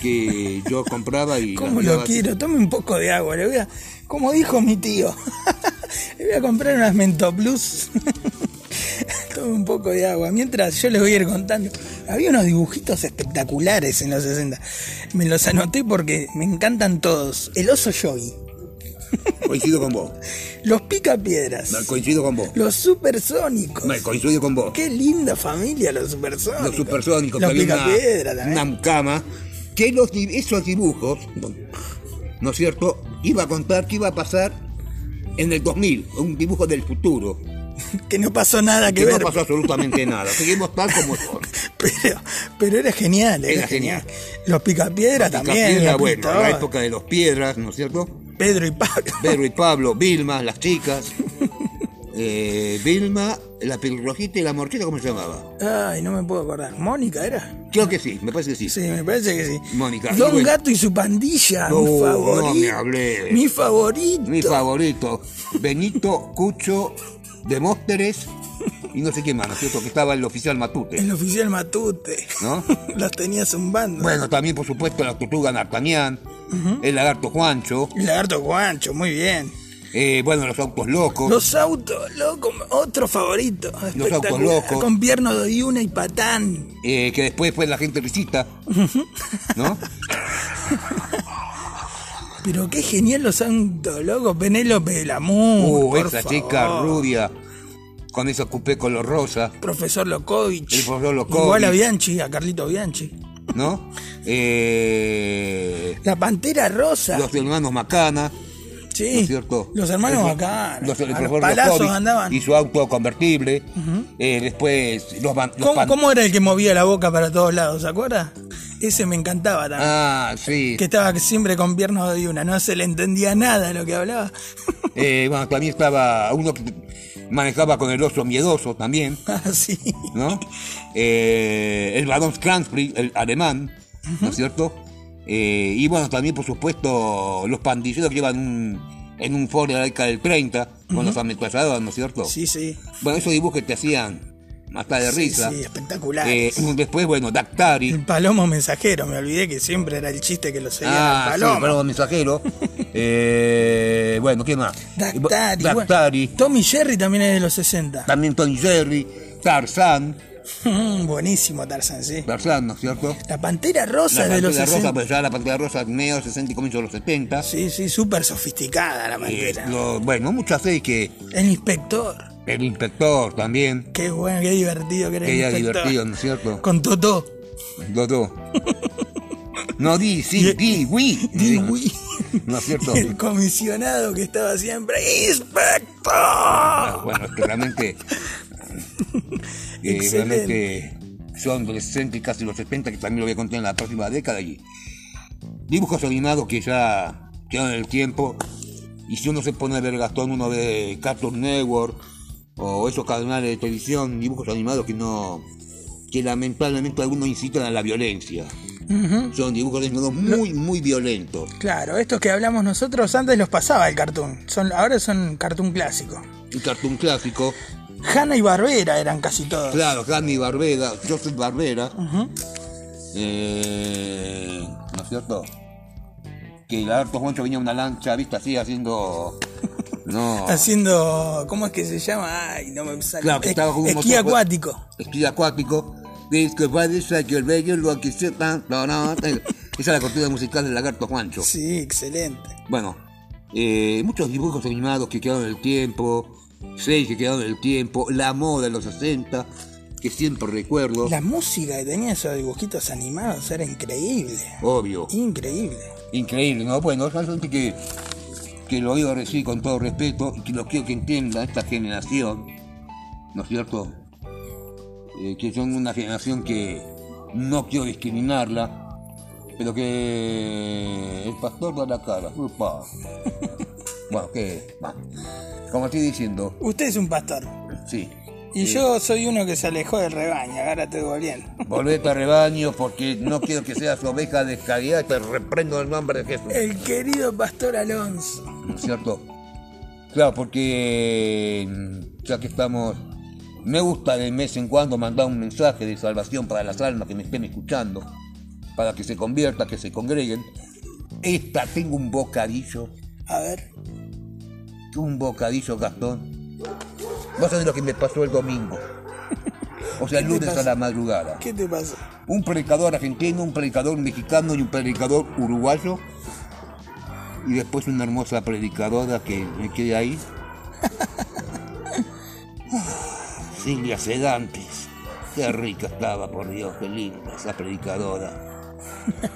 Que yo compraba y... *laughs* ¿Cómo lo quiero? Tome un poco de agua. Le voy a, como dijo mi tío, *laughs* le voy a comprar unas Mentoplus. *laughs* Tome un poco de agua. Mientras yo les voy a ir contando. Había unos dibujitos espectaculares en los 60. Me los anoté porque me encantan todos. El oso yogi, Coincido con vos, *laughs* los picapiedras, coincido con vos, los supersónicos. Me coincido con vos. Qué linda familia los supersónicos. los supersónicos, Los que había una- picapiedras también. una, mucama, que los, esos dibujos, ¿no es cierto? Iba a contar qué iba a pasar en el 2000, un dibujo del futuro, *laughs* Que no pasó nada que, que ver. no pasó absolutamente nada, seguimos tal como son. *laughs* Pero, pero era genial, era, Era genial. genial. Los picapiedras también. Piedra, los bueno, la época de los piedras, ¿no es cierto? Pedro y Pablo. Pedro y *laughs* Pablo, Vilma, las chicas, eh, Vilma, la pelirrojita y la morquita, ¿cómo se llamaba? Ay, no me puedo acordar. ¿Mónica era? Creo que sí, me parece que sí. Sí, me parece que sí. Mónica, Don bueno. Gato y su pandilla, No, mi favorito. no me hablé. Mi favorito. Mi favorito, Benito Cucho de Mósteres y no sé qué más, ¿no es cierto? Que estaba el oficial Matute. El oficial Matute. ¿No? *laughs* Los tenía zumbando. Bueno, también por supuesto la tortuga D'Artagnan, el lagarto Juancho, El lagarto Guancho, muy bien. eh, bueno, los autos locos, Los autos locos, otro favorito. autos espectacular, locos. Con pierno de una y patán. eh, que después fue la gente risita, ¿no? *laughs* Pero qué genial los autos locos. Penélope de la Uh, esa favor. chica rubia, con ese cupé color rosa, Profesor Lokovic. El profesor Lokovic. Igual a Bianchi, a Carlito Bianchi. ¿no? Eh, La Pantera Rosa. los hermanos Macana, sí. ¿no es cierto? Los hermanos acá. Los, los palazos andaban. Y su auto convertible. Eh, después los, ¿Cómo, pan- cómo era el que movía la boca para todos lados? ¿Se acuerda? Ese me encantaba también. Ah, sí. Que estaba siempre con piernas de una. No se le entendía nada lo que hablaba. *laughs* Eh, bueno, también estaba uno que manejaba con el oso miedoso también, *laughs* Así. ¿no? Eh, el varón Kranzfried, el alemán, ¿no es cierto? Eh, y bueno, también por supuesto los pandilleros que llevan un, en un Ford de la década del 30, con los ametralladoras, ¿no es cierto? Sí, sí. Bueno, esos dibujos que te hacían matar de Sí, risa. sí, espectacular. Eh, *laughs* después, bueno, Dactari. El palomo mensajero, me olvidé que siempre era el chiste que lo seguía Ah, al sí, palomo. palomo mensajero. *laughs* Eh, bueno, ¿qué más? Dactari. bueno. Dactari. Tommy Jerry también es de los 60. También Tony Jerry, Tarzán, Buenísimo Tarzan, sí. Tarzán, ¿no es cierto? La Pantera Rosa La de los Pantera 60. Rosa, pues ya la Pantera Rosa, medio 60 y comienzo de los 70. Sí, sí, súper sofisticada la Eh, Pantera. lo- bueno, muchas series que El inspector. el inspector también, Qué bueno, qué divertido que era que el divertido, ¿no es cierto? Con Totó. Dodó. No, di, sí, di, oui. Dewey. ¿No es cierto? El comisionado que estaba siempre. ¡Inspector! Ah, Bueno, es que realmente. *laughs* eh, realmente son de los 60 y casi los 70, que también lo voy a contar en la próxima década. Y dibujos animados que ya quedan en el tiempo. Y si uno se pone a ver Gastón, uno ve Cartoon Network o esos canales de televisión, dibujos animados que no. que lamentablemente algunos incitan a la violencia. Son dibujos animados muy, muy violentos. Claro, estos que hablamos nosotros antes los pasaba el cartoon. Son, ahora son cartoon clásico. Un cartoon clásico. Hanna y Barbera eran casi todos. Claro, Hanny Barbera, Joseph Barbera. Eh, ¿No es cierto? Que el lagarto Juancho venía en una lancha, viste, así haciendo. *laughs* No. Haciendo. ¿Cómo es que se llama? Ay, no me sale. Claro, que estaba con un Esquí motor- acuático. Esquí acuático. Dice que parece que el bello lo que se tan. no, no, Esa es la cortina musical del lagarto Juancho. Sí, excelente. Bueno, eh, muchos dibujos animados que quedaron en el tiempo. Seis que quedaron del tiempo, la moda de los 60, que siempre recuerdo, La música que tenía esos dibujitos animados era increíble. obvio, Increíble. increíble, ¿no? Bueno, realmente que, que lo digo decir con todo respeto y que lo quiero que entienda esta generación, ¿no es cierto? Eh, que son una generación que no quiero discriminarla, pero que el pastor da la cara. Upa. *laughs* bueno, que, va. como estoy diciendo, Usted es un pastor. sí. Y yo soy uno que se alejó del rebaño, ahora estoy volviendo. *laughs* Volvete a rebaño porque no quiero que seas oveja descarriada y te reprendo en el nombre de Jesús. El querido pastor Alonso. ¿No es cierto? Claro, porque mm, ya que estamos, me gusta de vez en cuando mandar un mensaje de salvación para las almas que me estén escuchando, para que se conviertan, que se congreguen. Esta, tengo un bocadillo, A ver. Un bocadillo, Gastón. A ver lo que me pasó el domingo. O sea, el ¿Qué te lunes a la madrugada. ¿Qué te pasó? un predicador argentino, un predicador mexicano y un predicador uruguayo. Y después una hermosa predicadora que me quedé ahí. *laughs* Silvia Sedantes. Qué rica estaba, por Dios, qué linda esa predicadora.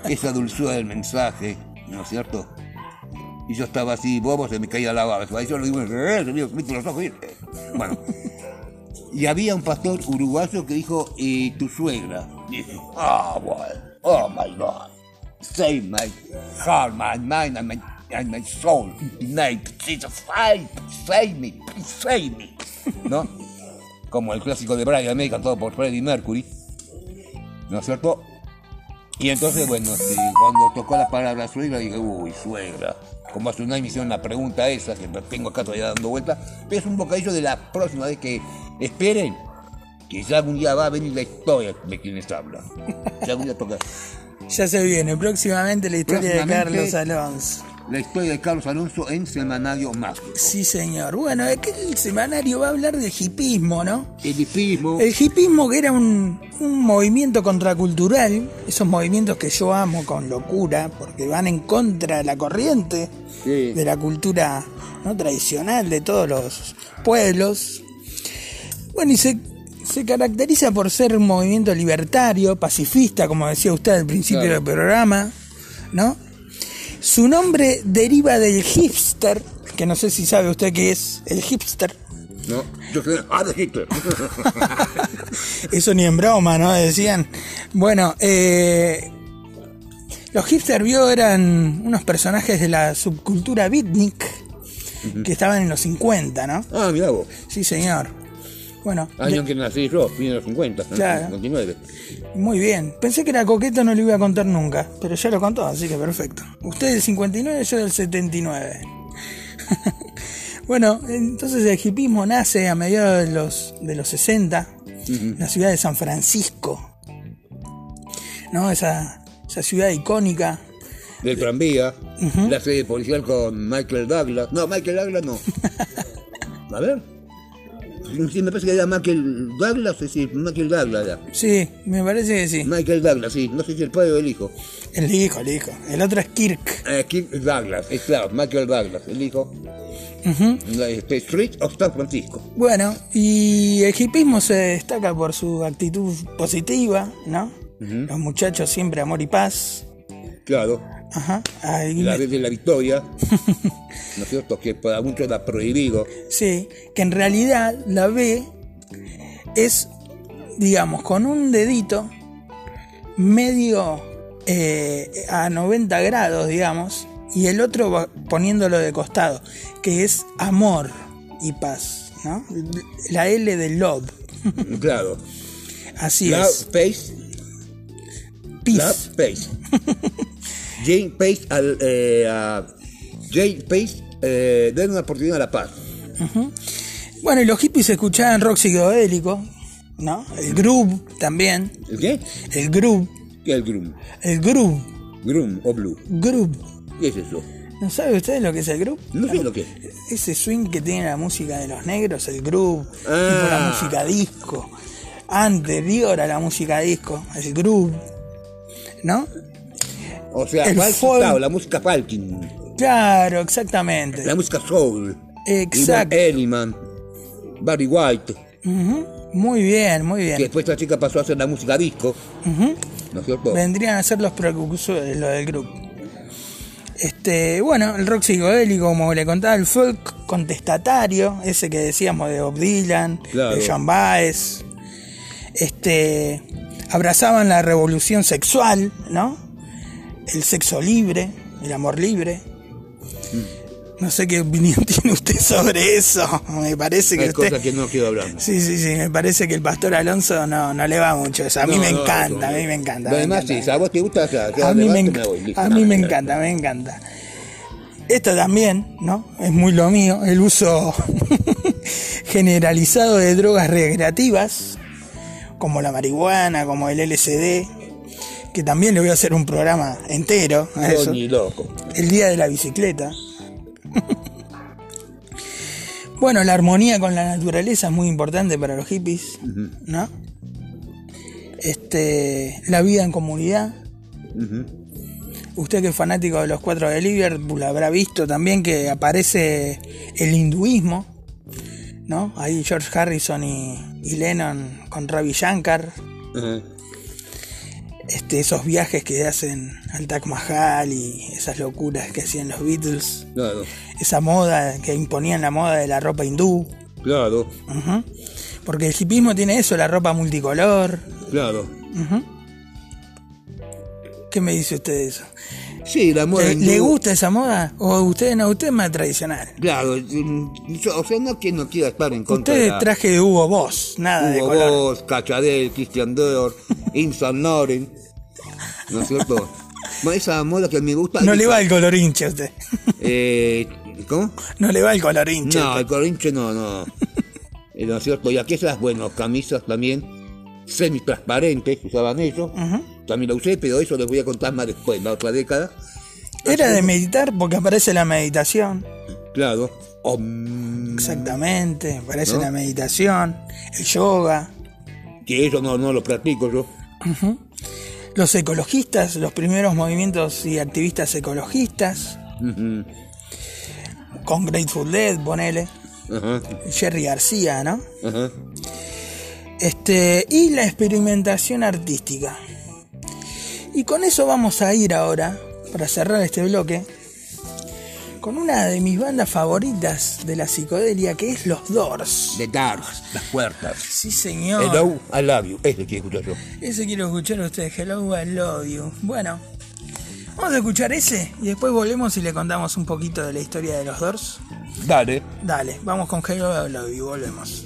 Esa dulzura del mensaje, ¿no es cierto? Y yo estaba así, bobo, se me caía la baba. Yo le digo, "Eh, se me viste los ojos. ¿viste?". Bueno, y había un pastor uruguayo que dijo, y tu suegra. Dije, oh, well, oh my God. Save my heart, my mind, and my, and my soul. Tonight, Jesus, save, save me, save me. ¿No? Como el clásico de Brian May cantado por Freddie Mercury. ¿No es cierto? Y entonces, bueno, este, cuando tocó la palabra suegra, dije, uy, suegra. Como hace un año me hicieron la pregunta esa, que tengo acá todavía dando vuelta, pero es un bocadillo de la próxima vez que esperen, que ya algún día va a venir la historia de quienes hablan. Ya *laughs* Ya se viene próximamente la historia de. Carlos Alonso. La historia de Carlos Alonso en Semanario Mágico. Sí, señor. Bueno, es que el semanario va a hablar de hipismo, ¿no? El hipismo, El hipismo que era un, un movimiento contracultural, esos movimientos que yo amo con locura, porque van en contra de la corriente Sí. de la cultura ¿no? tradicional de todos los pueblos. Bueno, y se, se caracteriza por ser un movimiento libertario, pacifista, como decía usted al principio Claro. del programa, ¿no? Su nombre deriva del hipster, que no sé si sabe usted qué es el hipster. ¿no? Yo soy Adolf Hitler. *laughs* Eso ni en broma, ¿no? Decían. Bueno, eh, los hipster vio eran unos personajes de la subcultura beatnik que estaban en los 50, ¿no? ah, mira vos. Sí, señor. Bueno, Año en que nací yo, fui en los 50, ¿no? Claro. 59. muy bien. Pensé que era coqueto, no lo iba a contar nunca, pero ya lo contó, así que perfecto. Usted del 59, yo del 79. *laughs* bueno, entonces el hipismo nace a mediados de los, de los 60 en la ciudad de San Francisco. ¿No? Esa, esa ciudad icónica. Del tranvía, la serie policial con Michael Douglas. No, Michael Douglas no. *laughs* A ver. Sí, me parece que era Michael Douglas, sí, Michael Douglas era. Sí, me parece que sí. Michael Douglas, sí, no sé si el padre o el hijo. El hijo, el hijo. El otro es Kirk. Eh, Kirk Douglas, es claro, Michael Douglas, el hijo. La este, Street of San Francisco. Bueno, y el hipismo se destaca por su actitud positiva, ¿no? Los muchachos siempre amor y paz. Claro, Ajá. Ahí la me- vez de la victoria. *laughs* ¿No es cierto? Que para muchos era prohibido. Sí, que en realidad la B es, digamos, con un dedito medio eh, a 90 grados, digamos, y el otro va poniéndolo de costado, que es amor y paz, ¿no? La L de love. *laughs* Claro. Así Love es. Pace, Peace. Love Pace. *laughs* Jane Pace al, eh, a Jane Pace eh, den una oportunidad a la paz. Bueno, y los hippies escuchaban rock psicodélico, ¿no? El groove también. ¿El qué? El groove. ¿Qué es el groom? El groove. Groom o blue. Groove. ¿Qué es eso? ¿No sabe usted lo que es el groove? No sé lo que es. Ese swing que tiene la música de los negros, el groove, Ah. tipo la música disco, anterior a la música disco, el groove, ¿no? O sea, El folk. la música Falking, Claro, exactamente. la música soul. Exacto. Elliman. Barry White, Ujú. Muy bien, muy que bien. después esta chica pasó a hacer la música disco, Ujú. ¿no es cierto? Vendrían a ser los precursores lo del grupo. Este, bueno, el rock psicodélico, como le contaba, el folk contestatario, ese que decíamos de Bob Dylan, Claro. de John Baez. Este, abrazaban la revolución sexual, ¿no? El sexo libre, el amor libre. No sé qué opinión *laughs* tiene usted sobre eso. Me parece que Hay usted. cosas que no quiero hablar. Sí, sí, sí, me parece que el pastor Alonso no, no le va mucho eso. A mí No, me no, encanta, a mí me encanta. Lo me demás encanta. sí, si a vos te gusta, A mí, me, enc- voy, a mí me encanta, me encanta. Esto también, ¿no? Es muy lo mío, el uso *laughs* generalizado de drogas recreativas, como la marihuana, como el LSD, que también le voy a hacer un programa entero a eso. loco. El día de la bicicleta. bueno, la armonía con la naturaleza es muy importante para los hippies, ¿no? Este, la vida en comunidad. Usted que es fanático de los cuatro de Liverpool habrá visto también que aparece el hinduismo, ¿no? Ahí George Harrison y, y Lennon con Ravi Shankar. Este, esos viajes que hacen al Taj Mahal y esas locuras que hacían los Beatles, Claro, esa moda que imponían la moda de la ropa hindú, claro, ujú. porque el hipismo tiene eso, la ropa multicolor. claro. ¿Qué me dice usted de eso? Sí, la moda ¿Le, hindú- le gusta esa moda? ¿O usted no? Usted es más tradicional. Claro, mm, yo- o sea, no que no quiera estar en contra Usted de es la- traje de Hugo Boss, nada de Hugo color. Boss, Cachadel, Christian Dior, *laughs* Saint Laurent, ¿no es cierto? Esa moda que me gusta. No le va el color hincha a usted. Eh, ¿Cómo? No le va el color hincha. No, el corinche no, no. Eh, ¿No es cierto? Y aquellas, bueno, camisas también semi-transparentes, usaban ellos. También la usé, pero eso les voy a contar más después, la otra década. Era de meditar porque aparece la meditación. Claro. Om, Exactamente, aparece ¿No? la meditación, el yoga. que eso no, no lo practico yo. Los ecologistas, los primeros movimientos y activistas ecologistas, con Grateful Dead, ponele, Ajá, Jerry García, ¿no? Este, y la experimentación artística. Y con eso vamos a ir ahora, para cerrar este bloque, con una de mis bandas favoritas de la psicodelia, que es Los Doors. The Dark, las puertas. Sí, señor. Hello, I love you. Ese quiero escuchar yo. Ese quiero escuchar a ustedes, Hello, I love you. Bueno, vamos a escuchar ese y después volvemos y le contamos un poquito de la historia de los Doors. Dale. Dale, vamos con Hello, I love you, volvemos.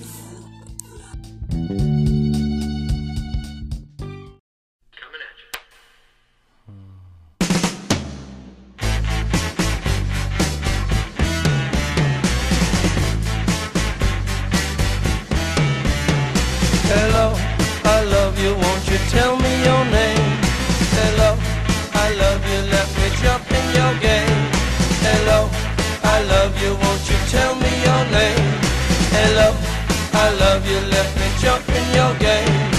Love you, let me jump in your game.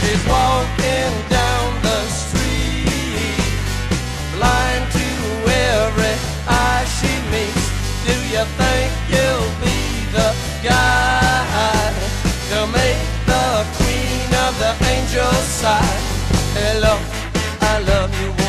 She's walking down the street, blind to every eye she meets. Do you think you'll be the guy to make the queen of the angels sigh? Hello, I love you,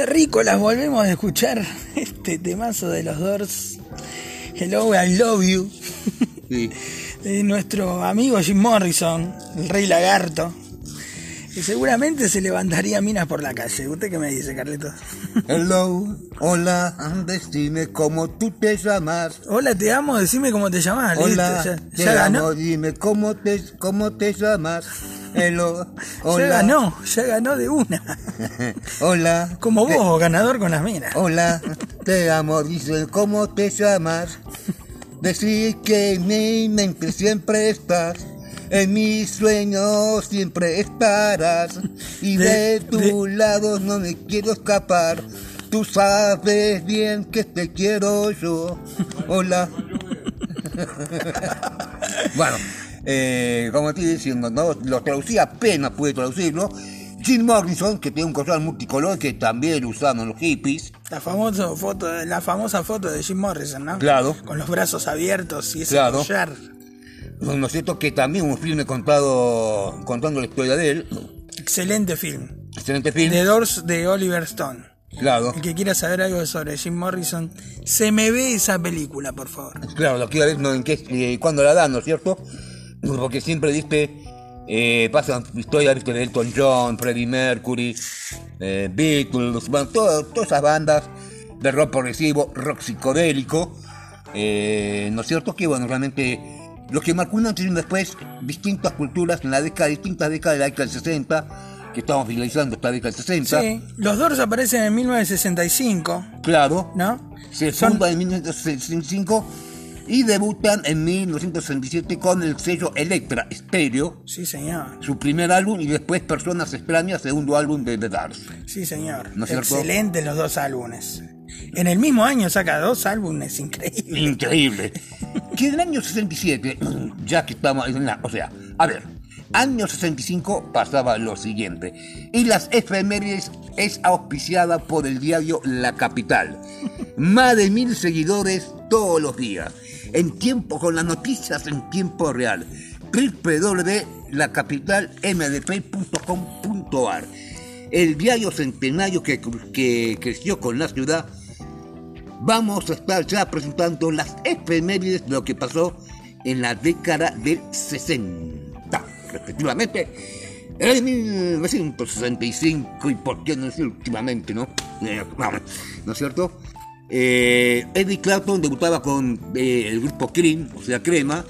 Terrícolas, volvemos a escuchar *laughs* este temazo de los Doors. Hello, I love you. Sí. *laughs* De nuestro amigo Jim Morrison, el rey lagarto. Que seguramente se levantaría minas por la calle. ¿Usted qué me dice, Carlitos? *laughs* Hello, hola, decime cómo tú te llamas. Hola, te amo, decime cómo te llamás. Hola, listo, te ya, ya amo, ganó. dime cómo te, cómo te llamas. *laughs* Hello, hola. Ya ganó, ya ganó de una. *laughs* hola. Como te- vos, ganador con las minas. Hola, te amo, dice cómo te llamas. Decir que en mi mente siempre estás. En mis sueños siempre estarás. Y de, De- tu lado no me quiero escapar. Tú sabes bien que te quiero yo. Hola. *laughs* bueno, eh, como te diciendo, ¿no? lo traducí apenas pude traducirlo. Jim Morrison, que tiene un collar multicolor que también usaban los hippies. La famosa foto, la famosa foto de Jim Morrison, ¿no? Claro. Con los brazos abiertos y ese Claro. collar. ¿No es cierto? Que también un filme contado, contando la historia de él. Excelente film. Excelente film. The Doors de Oliver Stone. Claro. El que quiera saber algo sobre Jim Morrison, se me ve esa película, por favor. Claro, lo quiero ver no, en qué, eh, cuándo la dan, ¿no es cierto? Porque siempre, viste, eh, pasan historias, viste, de Elton John, Freddie Mercury, eh, Beatles, bueno, todo- todas esas bandas de rock progresivo, rock psicodélico, eh, ¿no es cierto? Que, bueno, realmente lo que marcó un antes y un después, distintas culturas en la década, distintas décadas de la década del 60, que estamos finalizando esta década del 60, Sí, los Doors aparecen en 1965, claro, ¿no? se Son- funda en 1965 y debutan en 1967 con el sello Electra Stereo, Sí, señor. su primer álbum y después Personas Extrañas, segundo álbum de The Doors. Sí, señor. ¿No es cierto? Excelentes los dos álbumes. En el mismo año saca dos álbumes increíbles. Increíble. *laughs* que en el año 67, *clears throat* ya que estamos en la... O sea, a ver, año 65 pasaba lo siguiente. Y las efemérides es auspiciada por el diario La Capital. *laughs* Más de mil seguidores todos los días. En tiempo, con las noticias en tiempo real. www.lacapitalmdp.com.ar El diario centenario que, que creció con la ciudad vamos a estar ya presentando las efemérides de lo que pasó en la década del 60, respectivamente. En 1965, y por qué no decir últimamente, ¿no? Eh, ¿No es cierto? Eh, Eddie Clapton debutaba con eh, el grupo Cream, o sea, Crema.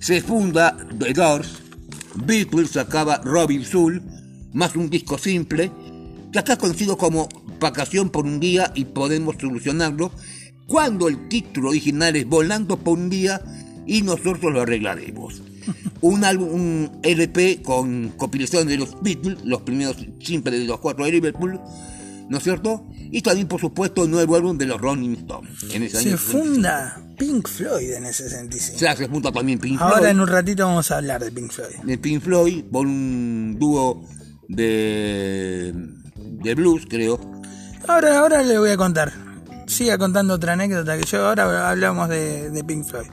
Se funda The Doors. Beatles sacaba Robin Soul, más un disco simple, que acá conocido como Vacación por un día y podemos solucionarlo, cuando el título original es Volando por un día y nosotros lo arreglaremos. *laughs* Un álbum, un LP con compilación de los Beatles, los primeros simples de los cuatro de Liverpool, ¿no es cierto? Y también, por supuesto, el nuevo álbum de los Rolling Stones. En ese Se año funda Pink Floyd en ese 65. Se hace junto también Pink Ahora Floyd. en un ratito vamos a hablar de Pink Floyd. de Pink Floyd por un dúo de, de blues, creo. Ahora, ahora le voy a contar. Siga contando otra anécdota que yo ahora hablamos de, de Pink Floyd.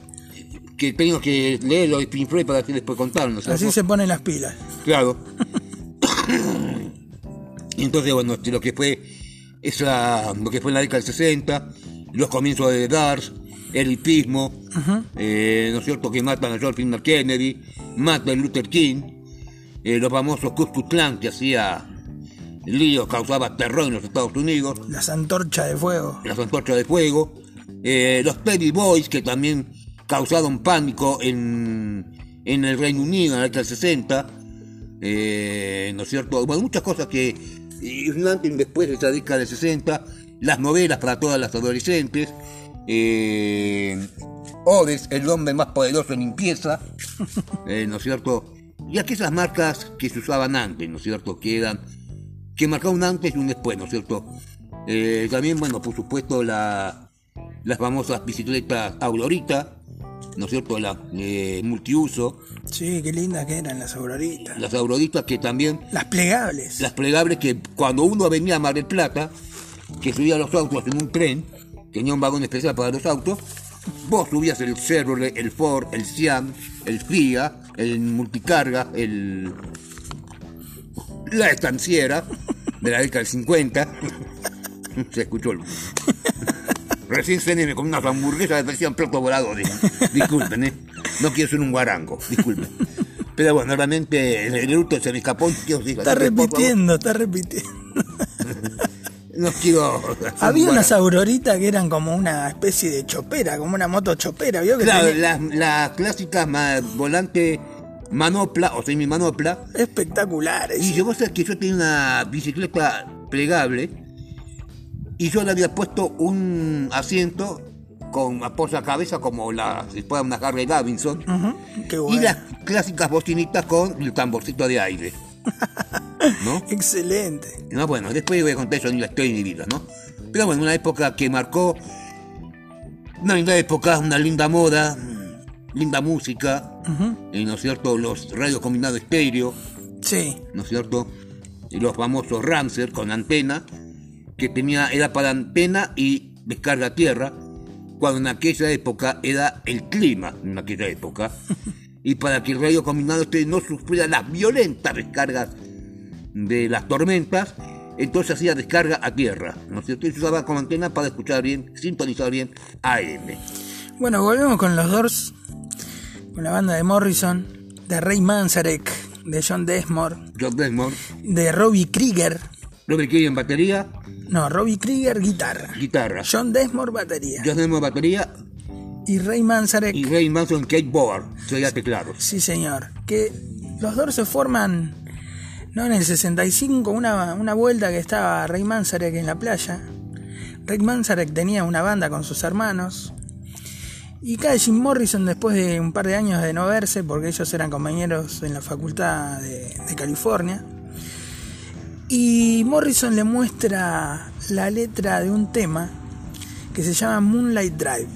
Que tengo que leer lo de Pink Floyd para que después contarnos. Así se ponen las pilas. Claro. *laughs* Entonces, bueno, lo que fue esa, lo que fue en la década del 60, los comienzos de Dars, el hipismo, eh, ¿no es cierto? Que matan a George F. Kennedy, matan a Luther King, eh, los famosos Ku Klux Klan que hacía líos, causaba terror en los Estados Unidos, Las antorchas de fuego. las antorchas de fuego, eh, los Teddy Boys que también causaron pánico en, en el Reino Unido en la década del 60, eh, ¿no es cierto? Bueno, muchas cosas que, y un antes y después de esa década del 60, las novelas para todas las adolescentes, eh, Odes, el hombre más poderoso en limpieza, *laughs* eh, ¿no es cierto? Y aquellas marcas que se usaban antes, ¿no es cierto? Que eran, que marcaban un antes y un después, ¿no es cierto? Eh, también, bueno, por supuesto, la, las famosas bicicletas Aurorita, ¿no es cierto? La eh, multiuso, Sí, qué lindas que eran las auroritas. las Auroritas que también, Las plegables. las plegables que cuando uno venía a Mar del Plata, que subía los autos en un tren, tenía un vagón especial para los autos, vos subías el Chevrolet, el Ford, el Siam, el FIA, el multicarga, el la estanciera, de la década del 50. *laughs* Se escuchó el... Recién cené me comí unas hamburguesas que parecían platos voladores. Disculpen, ¿eh? No quiero ser un guarango, disculpen. Pero bueno, realmente el eructo se me escapó. decir, Está repitiendo, está *laughs* repitiendo. No quiero... Había unas auroritas que eran como una especie de chopera, como una moto chopera, ¿vio? Que Claro, tenía- las las clásicas volante manopla o semi manopla. Espectaculares. Y yo vos sabés que yo tenía una bicicleta plegable y yo le había puesto un asiento con apoya cabeza como la si fuera una Harley Davidson Qué y las clásicas bocinitas con el tamborcito de aire. *laughs* ¿No? Excelente. No, bueno, después voy a contar eso en la historia de mi vida, ¿no? Pero bueno, una época que marcó una linda época, una linda moda, linda música, y, ¿no es cierto? Los radios combinados estéreo, Sí. ¿no es cierto? Y los famosos Ramser con antena, que tenía, era para antena y descarga a tierra, cuando en aquella época era el clima, en aquella época, *laughs* y para que el radio combinado estéreo no sufriera las violentas descargas de las tormentas, entonces hacía descarga a tierra, ¿no es cierto? Y se usaba como antena para escuchar bien, sintonizar bien AM. Bueno, volvemos con los Doors, con la banda de Morrison, de Ray Manzarek, de John Desmore, John Desmond, de Robbie Krieger. Robert en batería, No, Robbie Krieger, guitarra. guitarra. John Desmore, batería. John Desmond batería Y Ray Manzarek, y Ray Manson skateboard, sería teclados. sí señor. Que los Doors se forman, ¿no? En el 65, una, una vuelta que estaba Ray Manzarek en la playa. Ray Manzarek tenía una banda con sus hermanos. Y cae Jim Morrison después de un par de años de no verse, porque ellos eran compañeros en la facultad de, de California. Y Morrison le muestra la letra de un tema que se llama Moonlight Drive.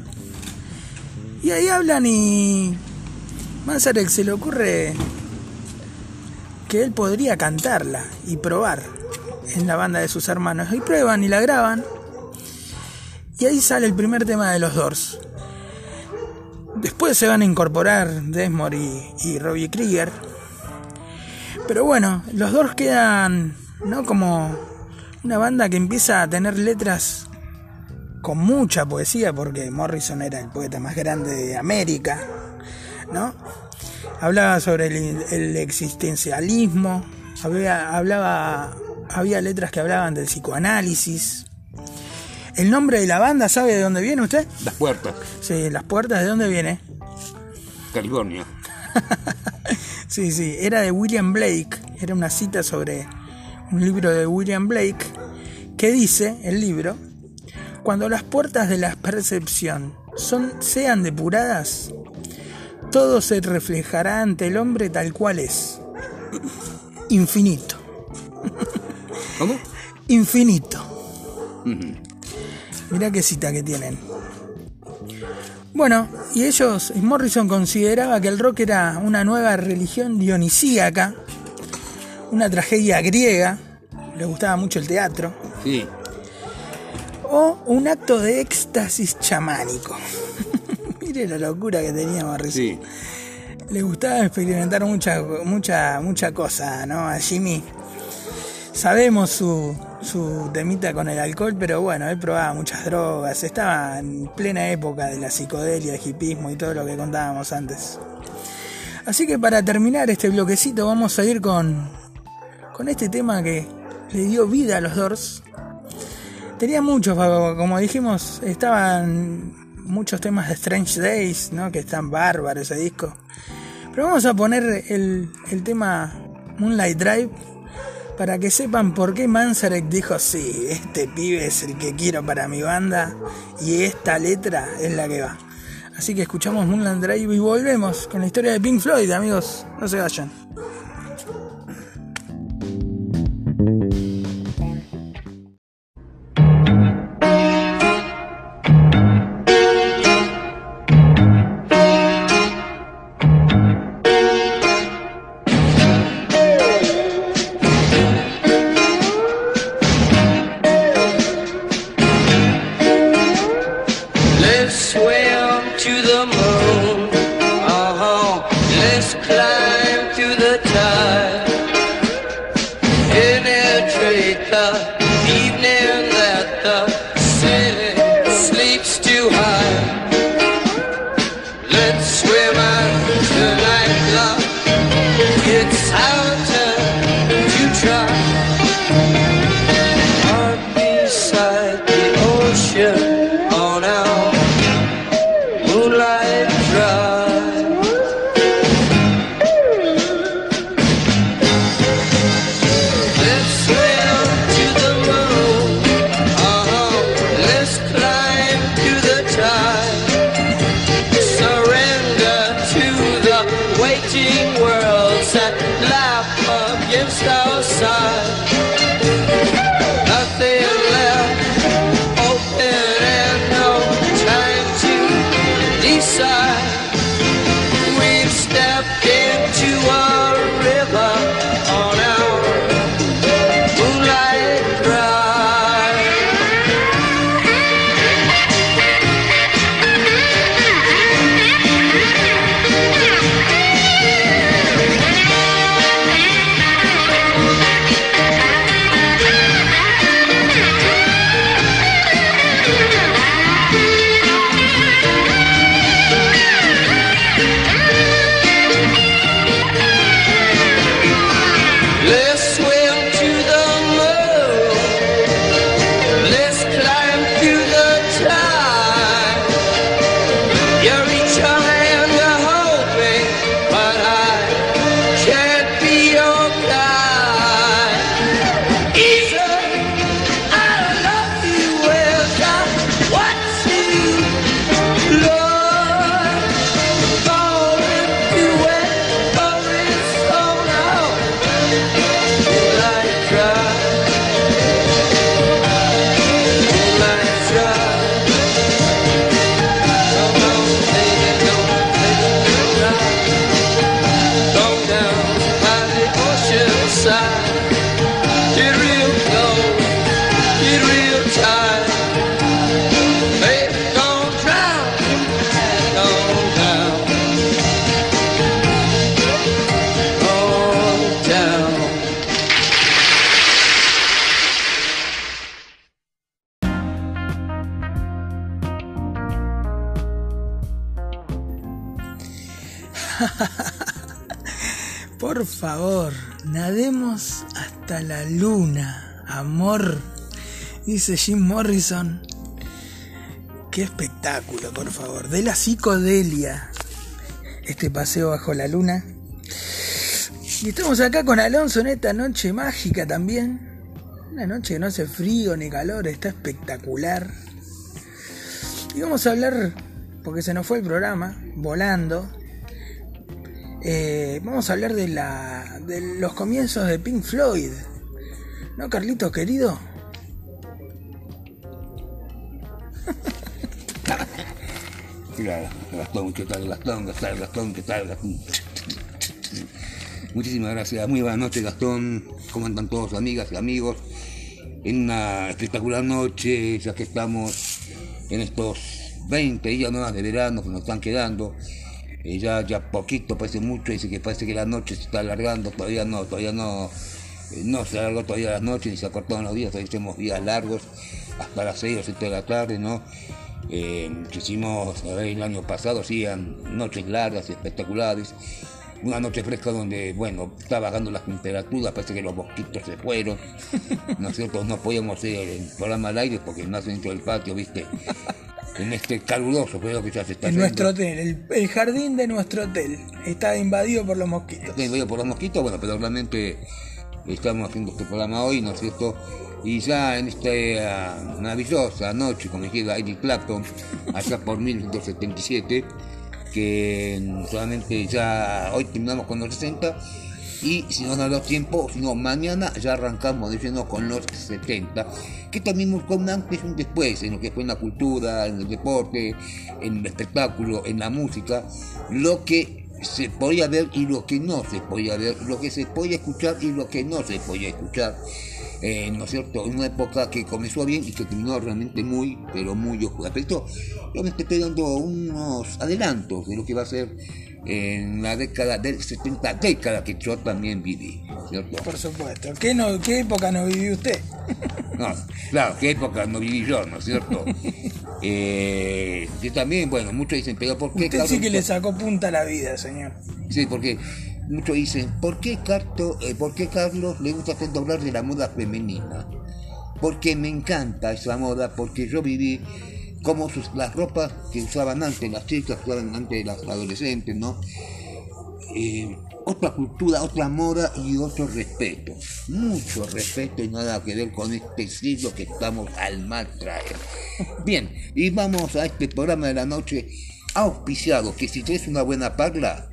Y ahí hablan y Manzarek se le ocurre que él podría cantarla y probar en la banda de sus hermanos. Y prueban y la graban. Y ahí sale el primer tema de los Doors. Después se van a incorporar Desmore y, y Robbie Krieger. Pero bueno, los Doors quedan, ¿no? Como una banda que empieza a tener letras con mucha poesía, porque Morrison era el poeta más grande de América, ¿no? Hablaba sobre el, el existencialismo, había, hablaba, había letras que hablaban del psicoanálisis. El nombre de la banda, ¿sabe de dónde viene usted? Las puertas, Sí, las puertas, ¿de dónde viene? California. *laughs* Sí, sí, era de William Blake, era una cita sobre un libro de William Blake que dice, el libro, cuando las puertas de la percepción son, sean depuradas, todo se reflejará ante el hombre tal cual es. Infinito, ¿Cómo? infinito. Mirá qué cita que tienen. Bueno, y ellos, Morrison consideraba que el rock era una nueva religión dionisíaca, una tragedia griega, le gustaba mucho el teatro, Sí. o un acto de éxtasis chamánico. *laughs* Mire la locura que tenía Morrison. Sí. Le gustaba experimentar mucha, mucha, mucha cosa, ¿no? A Jimmy. Sabemos su, su temita con el alcohol, pero bueno, él probaba muchas drogas. Estaba en plena época de la psicodelia, el hipismo y todo lo que contábamos antes. Así que para terminar este bloquecito, vamos a ir con, con este tema que le dio vida a los Doors. Tenía muchos, como dijimos, estaban muchos temas de Strange Days, ¿no? Que están bárbaros ese disco. Pero vamos a poner el, el tema Moonlight Drive para que sepan por qué Manzarek dijo, sí, este pibe es el que quiero para mi banda y esta letra es la que va. Así que escuchamos Moonlight Drive y volvemos con la historia de Pink Floyd, amigos. No se vayan. Dice Jim Morrison. Qué espectáculo, por favor. De la psicodelia. Este paseo bajo la luna. Y estamos acá con Alonso en esta noche mágica también. Una noche que no hace frío ni calor, está espectacular. Y vamos a hablar, porque se nos fue el programa, volando. Eh, vamos a hablar de, la, de los comienzos de Pink Floyd. ¿No, Carlitos querido? Gastón, ¿qué tal Gastón? ¿Qué tal Gastón? ¿Qué tal Gastón? Muchísimas gracias, muy buenas noches Gastón, ¿cómo andan todos amigas y amigos? En una espectacular noche, ya que estamos en estos 20 días nuevas de verano que nos están quedando, Eh, ya, ya poquito, parece mucho, dice que parece que la noche se está alargando, todavía no, todavía no, no se alargó todavía las noches, ni se acortaron los días, todavía tenemos días largos, hasta las 6 o 7 de la tarde, ¿no? Eh, hicimos el año pasado, hacían noches largas, espectaculares. Una noche fresca donde, bueno, está bajando las temperaturas, parece que los mosquitos se fueron. *laughs* Nosotros no podíamos hacer el programa al aire porque no hace dentro del patio, ¿viste? En este caluroso, creo que ya se está En nuestro hotel, el, el jardín de nuestro hotel está invadido por los mosquitos. Está invadido por los mosquitos, bueno, pero realmente estamos haciendo este programa hoy, ¿no es cierto? Y ya en esta ah, maravillosa noche, como dijera Eric Clapton, allá por *laughs* 1977, que mm, solamente ya hoy terminamos con los 60, y si no nos da tiempo, si no mañana ya arrancamos de con los 70, que también marcó un antes y un después en lo que fue en la cultura, en el deporte, en el espectáculo, en la música, lo que se podía ver y lo que no se podía ver, lo que se podía escuchar y lo que no se podía escuchar. Eh, ¿No es cierto? En una época que comenzó bien y que terminó realmente muy, pero muy oscura. Pero yo me estoy dando unos adelantos de lo que va a ser en la década del 70, década que yo también viví, ¿no es cierto? Por supuesto. ¿Qué, no, ¿Qué época no vivió usted? *laughs* No, claro, qué época no viví yo, ¿no es cierto? *laughs* Eh, que también, bueno, muchos dicen, pero ¿por qué? Usted Carlos, sí que le sacó punta a la vida, señor. Sí, porque muchos dicen, ¿por qué, Carto, eh, ¿por qué Carlos le gusta tanto hablar de la moda femenina? Porque me encanta esa moda, porque yo viví como sus, las ropas que usaban antes las chicas, usaban antes las adolescentes, ¿no? Eh, otra cultura, otra moda y otro respeto. Mucho respeto y nada que ver con este siglo que estamos al mal traer. Bien, y vamos a este programa de la noche auspiciado, que si traes una buena parla,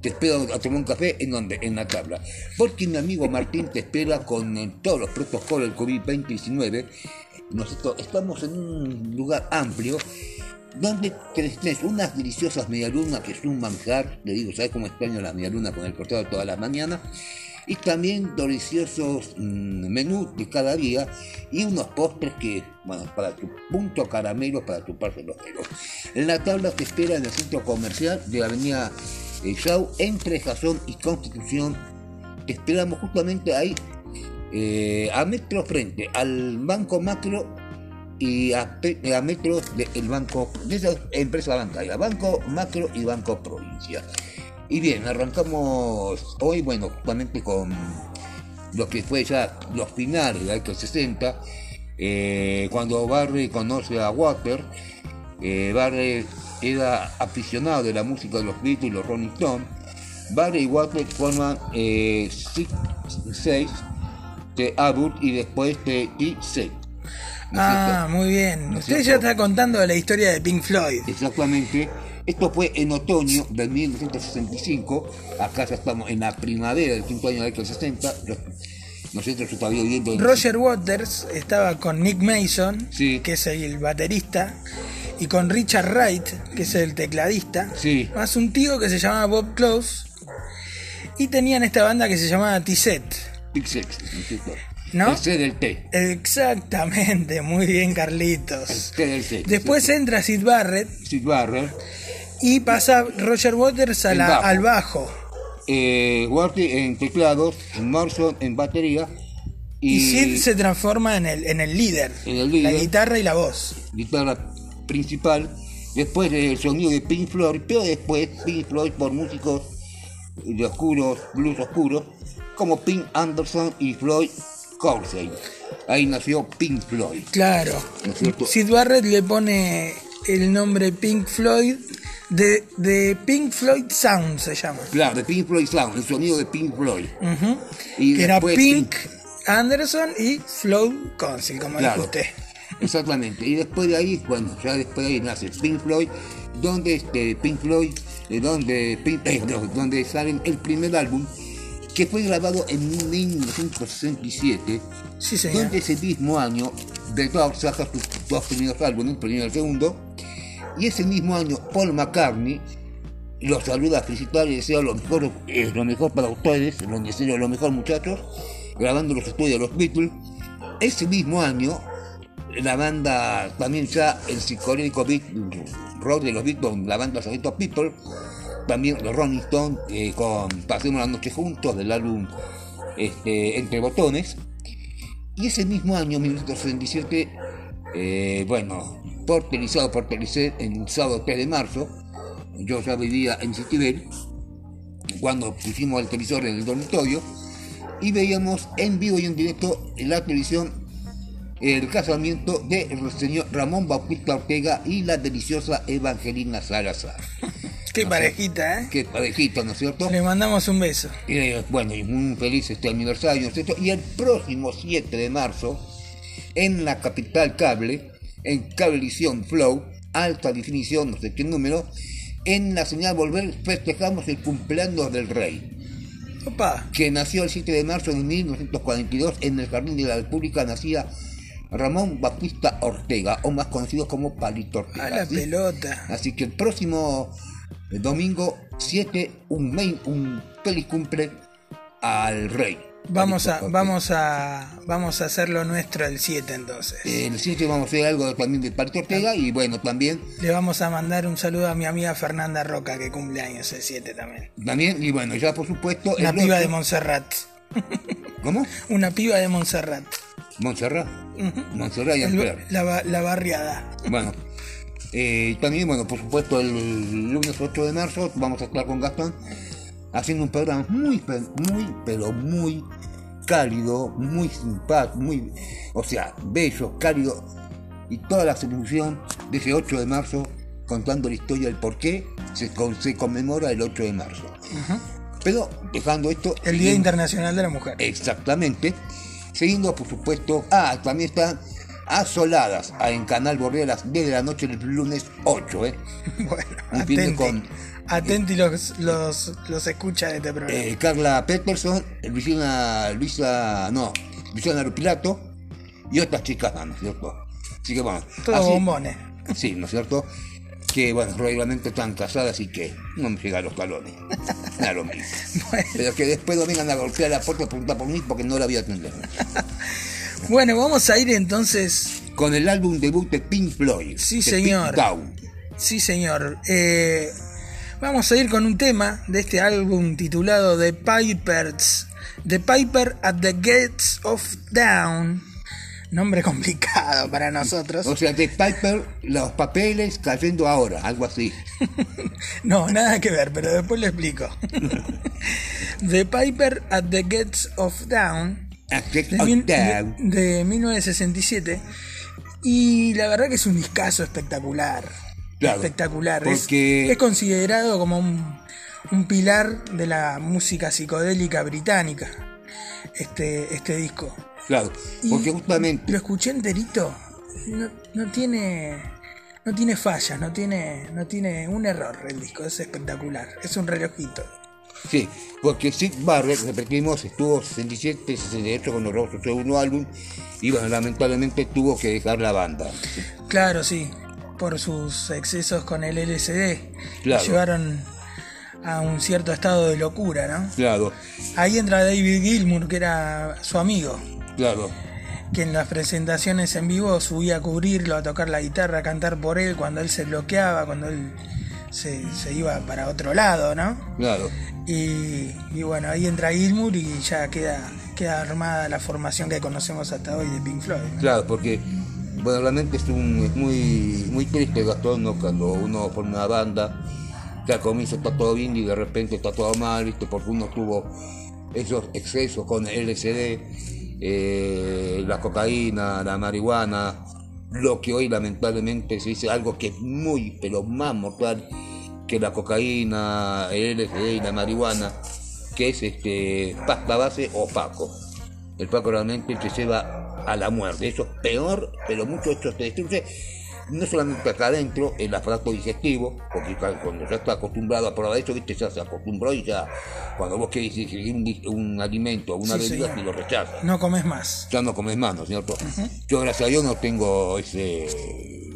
te espero a tomar un café en donde, en la tabla. Porque mi amigo Martín te espera con eh, todos los protocolos del COVID-19. Nosotros estamos en un lugar amplio donde tenés unas deliciosas medialunas que es un manjar. Le digo, ¿sabes cómo extraño la medialuna con el cortado todas las mañanas? Y también deliciosos mm, menús de cada día y unos postres que, bueno, para tu punto caramelo, para chuparse los dedos. En la tabla te espera en el centro comercial de la avenida eh, Shaw, entre Jazón y Constitución. Te esperamos justamente ahí, eh, a metro frente al Banco Macro y a, pe- a metros del banco, de esa empresa bancaria, Banco Macro y Banco Provincia. Y bien, arrancamos hoy, bueno, justamente con lo que fue ya los finales de década 60, eh, cuando Barry conoce a Water, eh, Barry era aficionado de la música de los Beatles y los Rolling Stones, Barry y Water forman eh, Six, Seis de Abbott y después de T-Set. ¿no Ah, cierto? muy bien. ¿No Usted ya está contando la historia de Pink Floyd. Exactamente. Esto fue en otoño de 1965. Acá ya estamos en la primavera del quinto año de del 60. Los- Nosotros todavía viviendo en... Roger Waters estaba con Nick Mason, Sí. que es el baterista, y con Richard Wright, que es el tecladista, Sí. más un tío que se llamaba Bob Close, y tenían esta banda que se llamaba T-Set. ¿No. El C del T. Exactamente, muy bien Carlitos. El T del. Después entra Sid Barrett Sid Barrett. y pasa Roger Waters a la- bajo. al bajo. Eh, Walter en teclados. Morrison en batería. Y, Y, Sid se transforma en el, en el líder, En el la líder. guitarra y la voz. guitarra principal. Después el sonido de Pink Floyd. Pero después Pink Floyd por músicos de oscuros, blues oscuros. Como Pink Anderson y Floyd Coursey. Ahí nació Pink Floyd. Claro. ¿No? Sid Barrett le pone el nombre Pink Floyd de, de Pink Floyd Sound se llama. Claro, de Pink Floyd Sound, el sonido de Pink Floyd. Ujú. Y que era Pink Anderson y Floyd Council, como Claro. dijo usted. Exactamente. Y después de ahí, bueno, ya después de ahí nace Pink Floyd, donde este Pink Floyd, donde, Pink- eh, donde salen el primer álbum, que fue grabado en 1967, Sí, señor. donde ese mismo año The Doors saca sus dos primeros álbumes, el primero y el segundo, y ese mismo año Paul McCartney los saluda, felicitar y desea lo mejor, eh, lo mejor para ustedes, lo deseo lo mejor muchachos, grabando los estudios de los Beatles. Ese mismo año, la banda, también ya el psicodélico beat rock de los Beatles, la banda Solito People, también los Rolling Stones eh, con Pasemos la noche juntos del álbum este, Entre Botones. Y ese mismo año, 1967, eh, bueno, por televisado por en sábado 3 de marzo, yo ya vivía en Citibel, cuando pusimos el televisor en el dormitorio, y veíamos en vivo y en directo en la televisión el casamiento del señor Ramón Bautista Ortega y la deliciosa Evangelina Salazar. Qué No parejita, ¿eh? Qué parejita, ¿no es cierto? Le mandamos un beso. Eh, bueno, y muy feliz este aniversario, ¿no es cierto? Y el próximo 7 de marzo, en la capital cable, en Cablevisión Flow, alta definición, no sé qué número, en la señal Volver festejamos el cumpleaños del rey, Opa. que nació el 7 de marzo de 1942 en el Jardín de la República, nacía Ramón Bautista Ortega, o más conocido como Palito Ortega. A la ¿sí? pelota. Así que el próximo eh, domingo 7, un, main, un feliz cumple al rey. Vamos a, vamos a, vamos a hacer lo nuestro el 7 entonces. El 7 vamos a hacer algo también de Palito Ortega y bueno, también, Le vamos a mandar un saludo a mi amiga Fernanda Roca, que cumple años el 7 también. también, y bueno, ya por supuesto. Una el piba de Montserrat. ¿Cómo? Una piba de Montserrat. Montserrat. Montserrat y El- la, la barriada. Bueno, eh, también, bueno, por supuesto, el lunes 8 de marzo vamos a estar con Gastón haciendo un programa muy, muy, pero muy cálido, muy simpático, muy, o sea, bello, cálido, y toda la celebración de ese 8 de marzo contando la historia del por qué se, con- se conmemora el 8 de marzo. Pero dejando esto... El Día Internacional de la Mujer. Exactamente. Siguiendo, por supuesto. Ah, también está Asoladas en Canal Borré a las 10 de la noche del lunes 8. ¿eh? *laughs* Bueno, Un atenti. con- Atenti los, los, los escucha de este programa. Eh, Carla Peterson, Luisina, Luisa, no, Luciana Rupilato y otras chicas ¿no es cierto? Así que bueno. Todos bombones. Sí, ¿no es cierto? Que bueno, regularmente están casadas y que no me llegan los talones. *laughs* Nada lo mismo. Pero que después no vengan a golpear la puerta a preguntar por mí porque no la voy a atender. *laughs* Bueno, vamos a ir entonces. Con el álbum debut de Pink Floyd. Sí, señor. Sí, señor. Eh, vamos a ir con un tema de este álbum titulado The Pipers. The Piper at the Gates of Down. Nombre complicado para nosotros. O sea, de Piper, los papeles cayendo ahora, algo así. *laughs* No, nada que ver, pero después lo explico. *laughs* The Piper at the Gates of Down de, mil- de- de 1967. Y la verdad que es un discazo espectacular. Claro, espectacular. Es- porque- Es, considerado como un, un pilar de la música psicodélica británica. Este, este disco. Claro, Y porque justamente. Lo escuché enterito. No, no tiene. No tiene fallas, no tiene, no tiene un error el disco, es espectacular, es un relojito. Sí, porque Sid Barrett, repetimos, estuvo 67, 68 cuando grabó su segundo álbum y bueno, lamentablemente tuvo que dejar la banda. Claro, sí, por sus excesos con el LSD. Claro. Llevaron a un cierto estado de locura, ¿no? Claro, Ahí entra David Gilmour, que era su amigo, claro, que en las presentaciones en vivo subía a cubrirlo, a tocar la guitarra, a cantar por él, cuando él se bloqueaba, cuando él se, se iba para otro lado, ¿no? claro. Y, y bueno, ahí entra Gilmour y ya queda, queda armada la formación que conocemos hasta hoy de Pink Floyd. ¿no? Claro, porque bueno, realmente es, un, es muy, muy triste Gastón, ¿no? Cuando uno forma una banda, que al comienzo está todo bien y de repente está todo mal, ¿viste? Porque uno tuvo esos excesos con el LSD, eh, la cocaína, la marihuana, lo que hoy lamentablemente se dice algo que es muy, pero más mortal que la cocaína, el LSD y la marihuana, que es este pasta base o paco. El Paco realmente te lleva a la muerte. Eso es peor, pero mucho esto te destruye. No solamente acá adentro, el aparato digestivo, porque cuando ya está acostumbrado a probar eso, viste, ya se acostumbró y ya cuando vos querés ingerir un, alimento o una Sí, bebida, te lo rechazas. No comes más. Ya no comes más, ¿no es cierto? Yo, gracias a Dios, no tengo ese.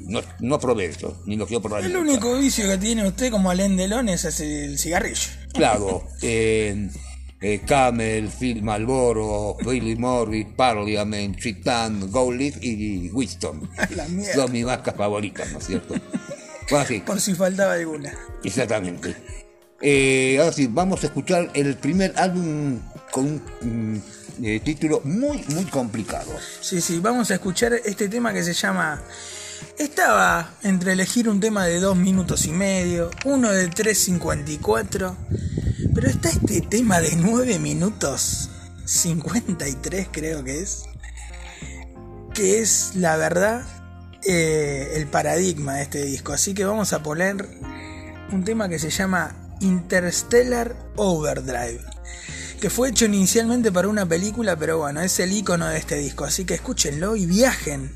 No, no probé eso, ni lo quiero probar. El único vicio que tiene usted como Alain Delon es el cigarrillo. Claro, *laughs* eh, eh, Camel, Phil Malboro, Billy Morris, Parliament, Chitan, Gold Leaf y Winston. *laughs* La mierda. Son mis marcas favoritas, ¿no es cierto? Bueno, sí, Por si faltaba alguna. exactamente. Eh, ahora sí, vamos a escuchar el primer álbum con un mm, eh, título muy, muy complicado. Sí, sí, vamos a escuchar este tema que se llama... Estaba entre elegir un tema de 2 minutos y medio, uno de 3.54, pero está este tema de 9 minutos 53 creo que es, que es la verdad eh, el paradigma de este disco. Así que vamos a poner un tema que se llama Interstellar Overdrive que fue hecho inicialmente para una película, pero bueno, es el icono de este disco, así que escúchenlo y viajen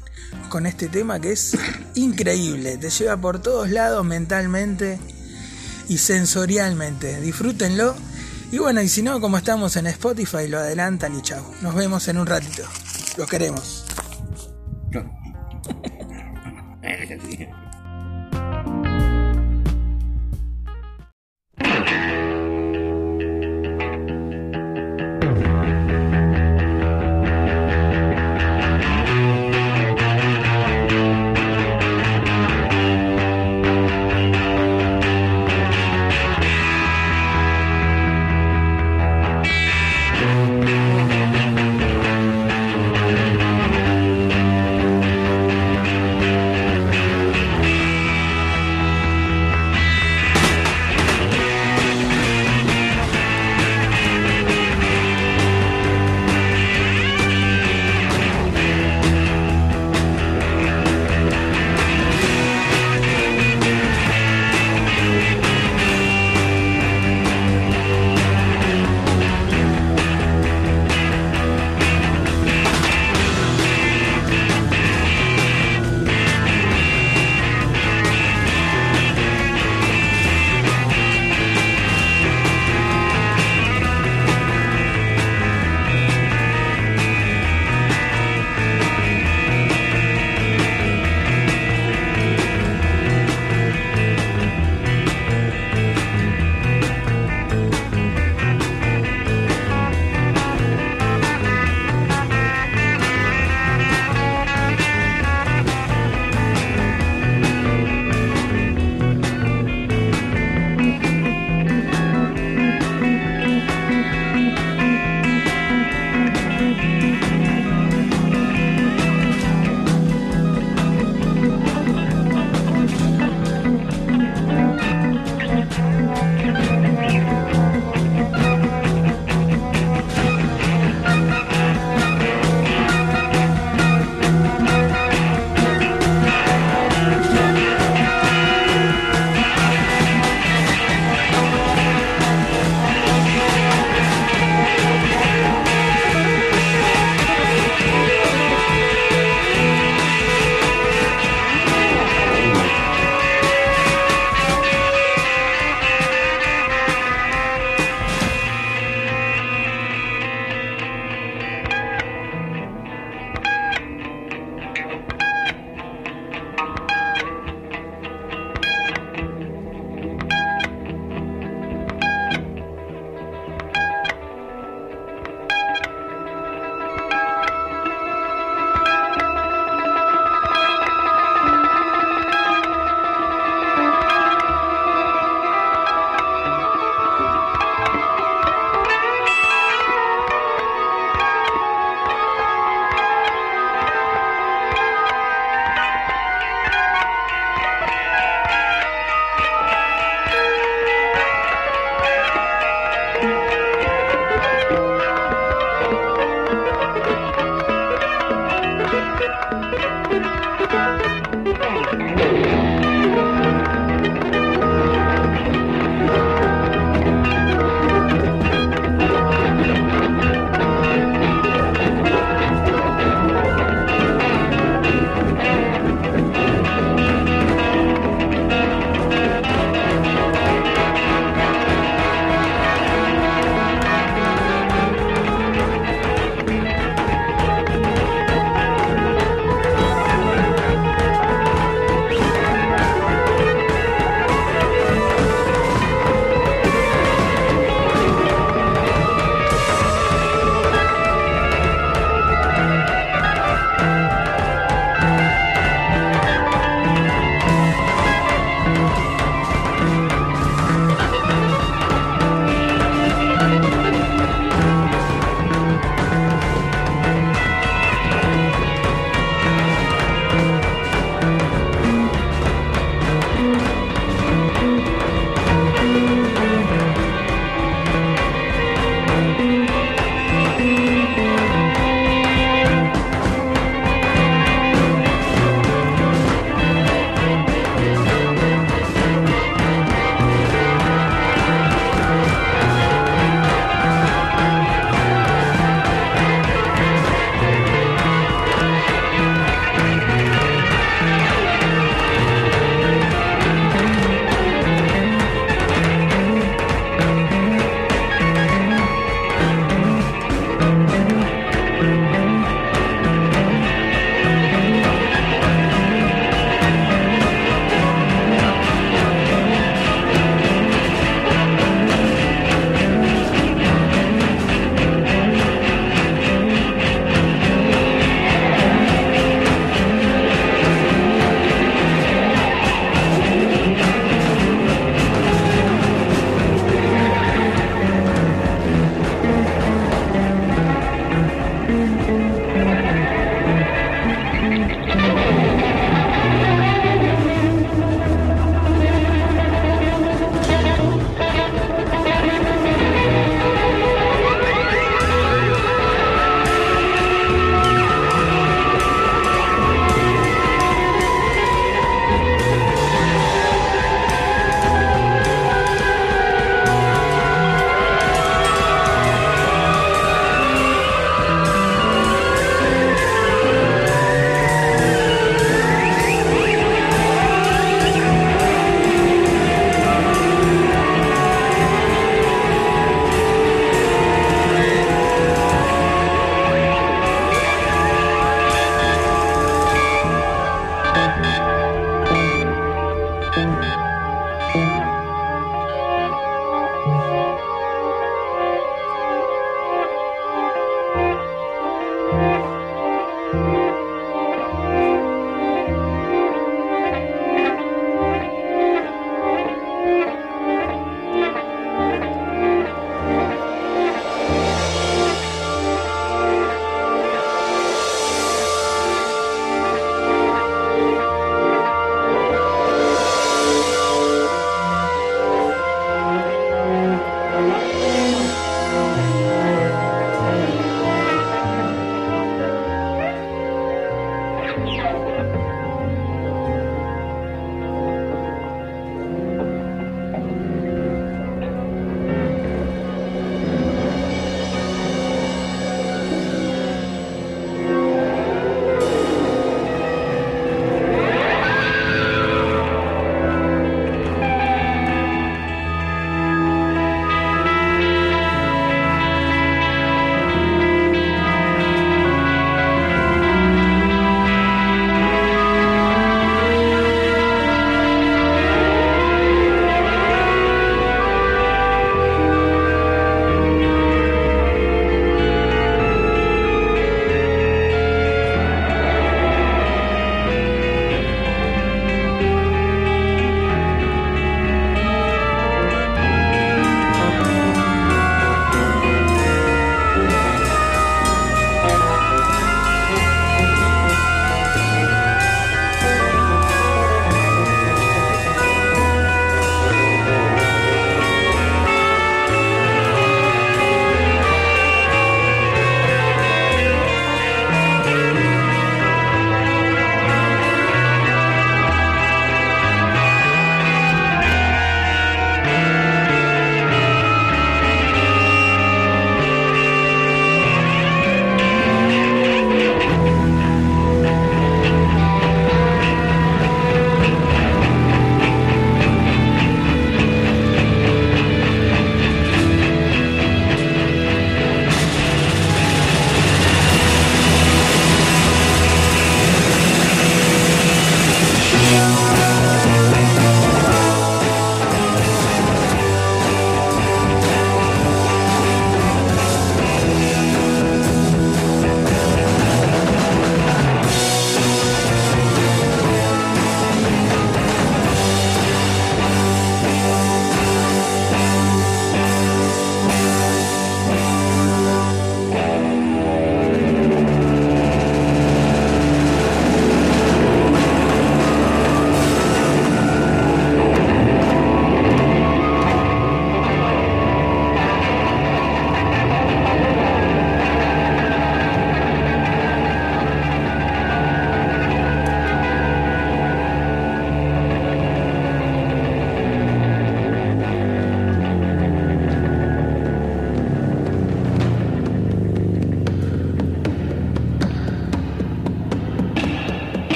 con este tema que es increíble, te lleva por todos lados mentalmente y sensorialmente, disfrútenlo. Y bueno, y si no, como estamos en Spotify, lo adelantan y chao. Nos vemos en un ratito. Los queremos. *laughs*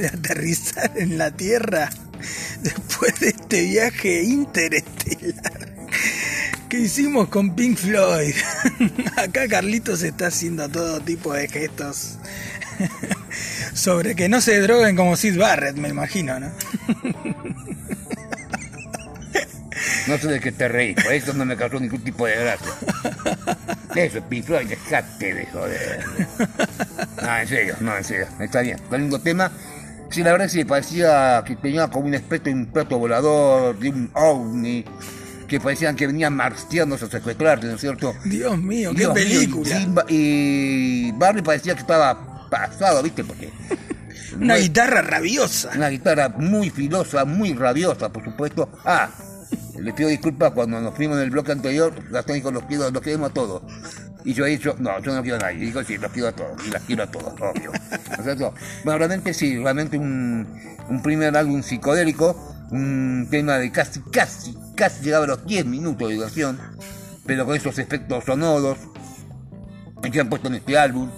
de aterrizar en la Tierra después de este viaje interestelar que hicimos con Pink Floyd. *laughs* Acá Carlitos está haciendo todo tipo de gestos sobre que no se droguen como Sid Barrett, me imagino, ¿no? *laughs* No sé de qué te reís, por eso no me causó ningún tipo de gracia. Eso, Pink Floyd, dejate de joder. No, en serio, no, en serio. Está bien. Con mismo tema. Sí, la verdad es que parecía que tenía como un espectro de un plato volador, de un ovni, que parecían que venían marcianos a secuestrarte, ¿no es cierto? Dios mío, qué mío, película. Y, y Barry parecía que estaba pasado, ¿viste? Porque Una guitarra rabiosa. una guitarra muy filosa, muy rabiosa, por supuesto. Ah, le pido disculpas cuando nos fuimos en el bloque anterior, Gastón dijo, los quiero, los queremos a todos. Y yo he dicho, no, yo no quiero a nadie. Y dijo, sí, los quiero a todos, y las quiero a todos, obvio. ¿No es? Bueno, realmente sí, realmente un, un primer álbum psicodélico, un tema de casi, casi, casi llegaba a los 10 minutos de duración, pero con esos efectos sonoros, que han puesto en este álbum,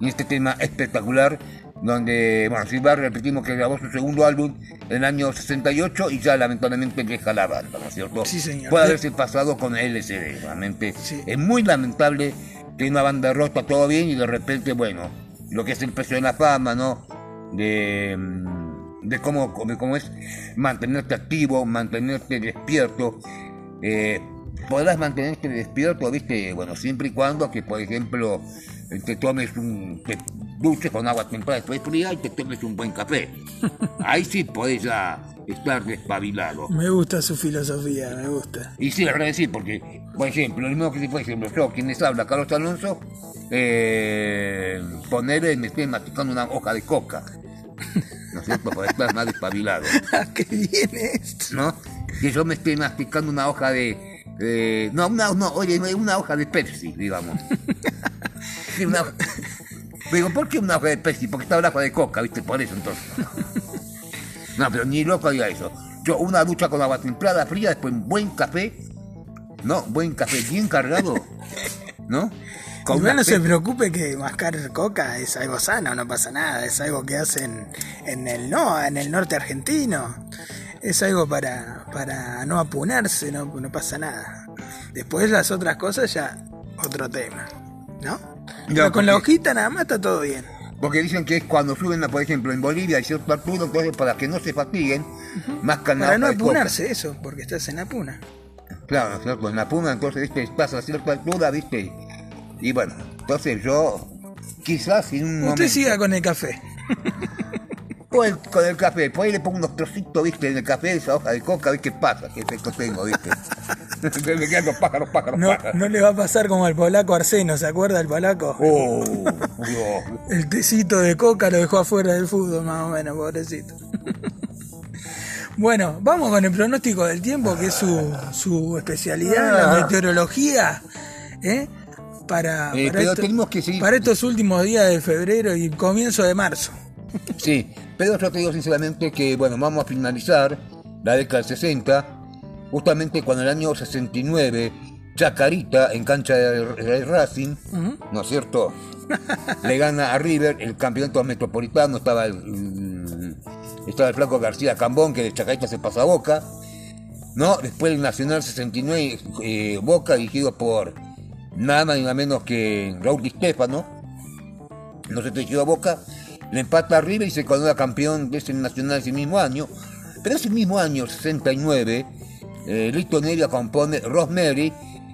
en este tema espectacular, donde, bueno, Barrett, repetimos que grabó su segundo álbum en el año 68 y ya lamentablemente deja la banda, ¿no es cierto? Sí, señor. Puede haberse pasado con LSD, realmente. Sí. Es muy lamentable que una banda rota todo bien y de repente, bueno, lo que es el precio de la fama, ¿no? De, de cómo, de cómo es mantenerte activo, mantenerte despierto. Eh, podrás mantenerte despierto, viste, bueno, siempre y cuando que, por ejemplo, te tomes un, te duches con agua templada después fría y te tomes un buen café. *laughs* Ahí sí podés ya estar despabilado. Me gusta su filosofía, me gusta. Y sí, la verdad que sí, porque, por ejemplo, lo mismo que si, por ejemplo, yo, quien les habla, Carlos Alonso, eh, ponerle, me estoy masticando una hoja de coca. *laughs* ¿No es cierto? Para estar más despabilado. *laughs* ¿Qué viene esto? ¿no? Que yo me estoy masticando una hoja de... de- no, una, no, oye, una hoja de Pepsi, digamos. Una Digo, ¿por qué una hoja de Pepsi? Porque estaba la hoja de coca, ¿viste? Por eso, entonces. No, pero ni loco diga eso. Yo, una ducha con agua templada, fría, después un buen café, ¿no? Buen café bien cargado, ¿no? Con Igual una no se pe- preocupe que mascar coca es algo sano, no pasa nada, es algo que hacen en el no, en el norte argentino. Es algo para, para no apunarse, no, no pasa nada. Después las otras cosas ya otro tema, ¿no? Pero con la hojita nada más está todo bien. Porque dicen que es cuando suben, por ejemplo, en Bolivia hay cierto altura, entonces para que no se fatiguen, más la Para no coca. apunarse eso, porque estás en apuna. Claro, ¿no es cierto? En la puna, entonces, viste, estás a cierta altura, viste. Y bueno, entonces yo, quizás en un Usted momento, siga con el café. con *laughs* el, con el café, por ahí le pongo unos trocitos, viste, en el café, esa hoja de coca, a ver qué pasa, qué efecto tengo, viste. *laughs* *laughs* Me quedan los pájaros, pájaros, No, pájaros. no le va a pasar como al polaco Arseno, ¿se acuerda el polaco? Oh. El tecito de coca lo dejó afuera del fútbol, más o menos, pobrecito. bueno, vamos con el pronóstico del tiempo, que es su, su especialidad, la Ah. meteorología. ¿eh? Para, Eh, para pero esto- tenemos que seguir- para estos últimos días de febrero y comienzo de marzo. Sí, pero yo te digo sinceramente que, bueno, vamos a finalizar la década del 60, justamente cuando en el año 69, Chacarita, en cancha de, Racing, ¿no es cierto? Le gana a River el campeonato metropolitano, estaba el, el- estaba el flaco García Cambón, que de Chacarita se pasa a Boca, ¿no? Después el Nacional 69, eh, Boca, dirigido por nada más ni nada menos que Raúl Di Stefano, no se a Boca, le empata a River y se corona campeón de ese nacional ese mismo año. Pero ese mismo año, 69, eh, Lito Nevia compone Rosemary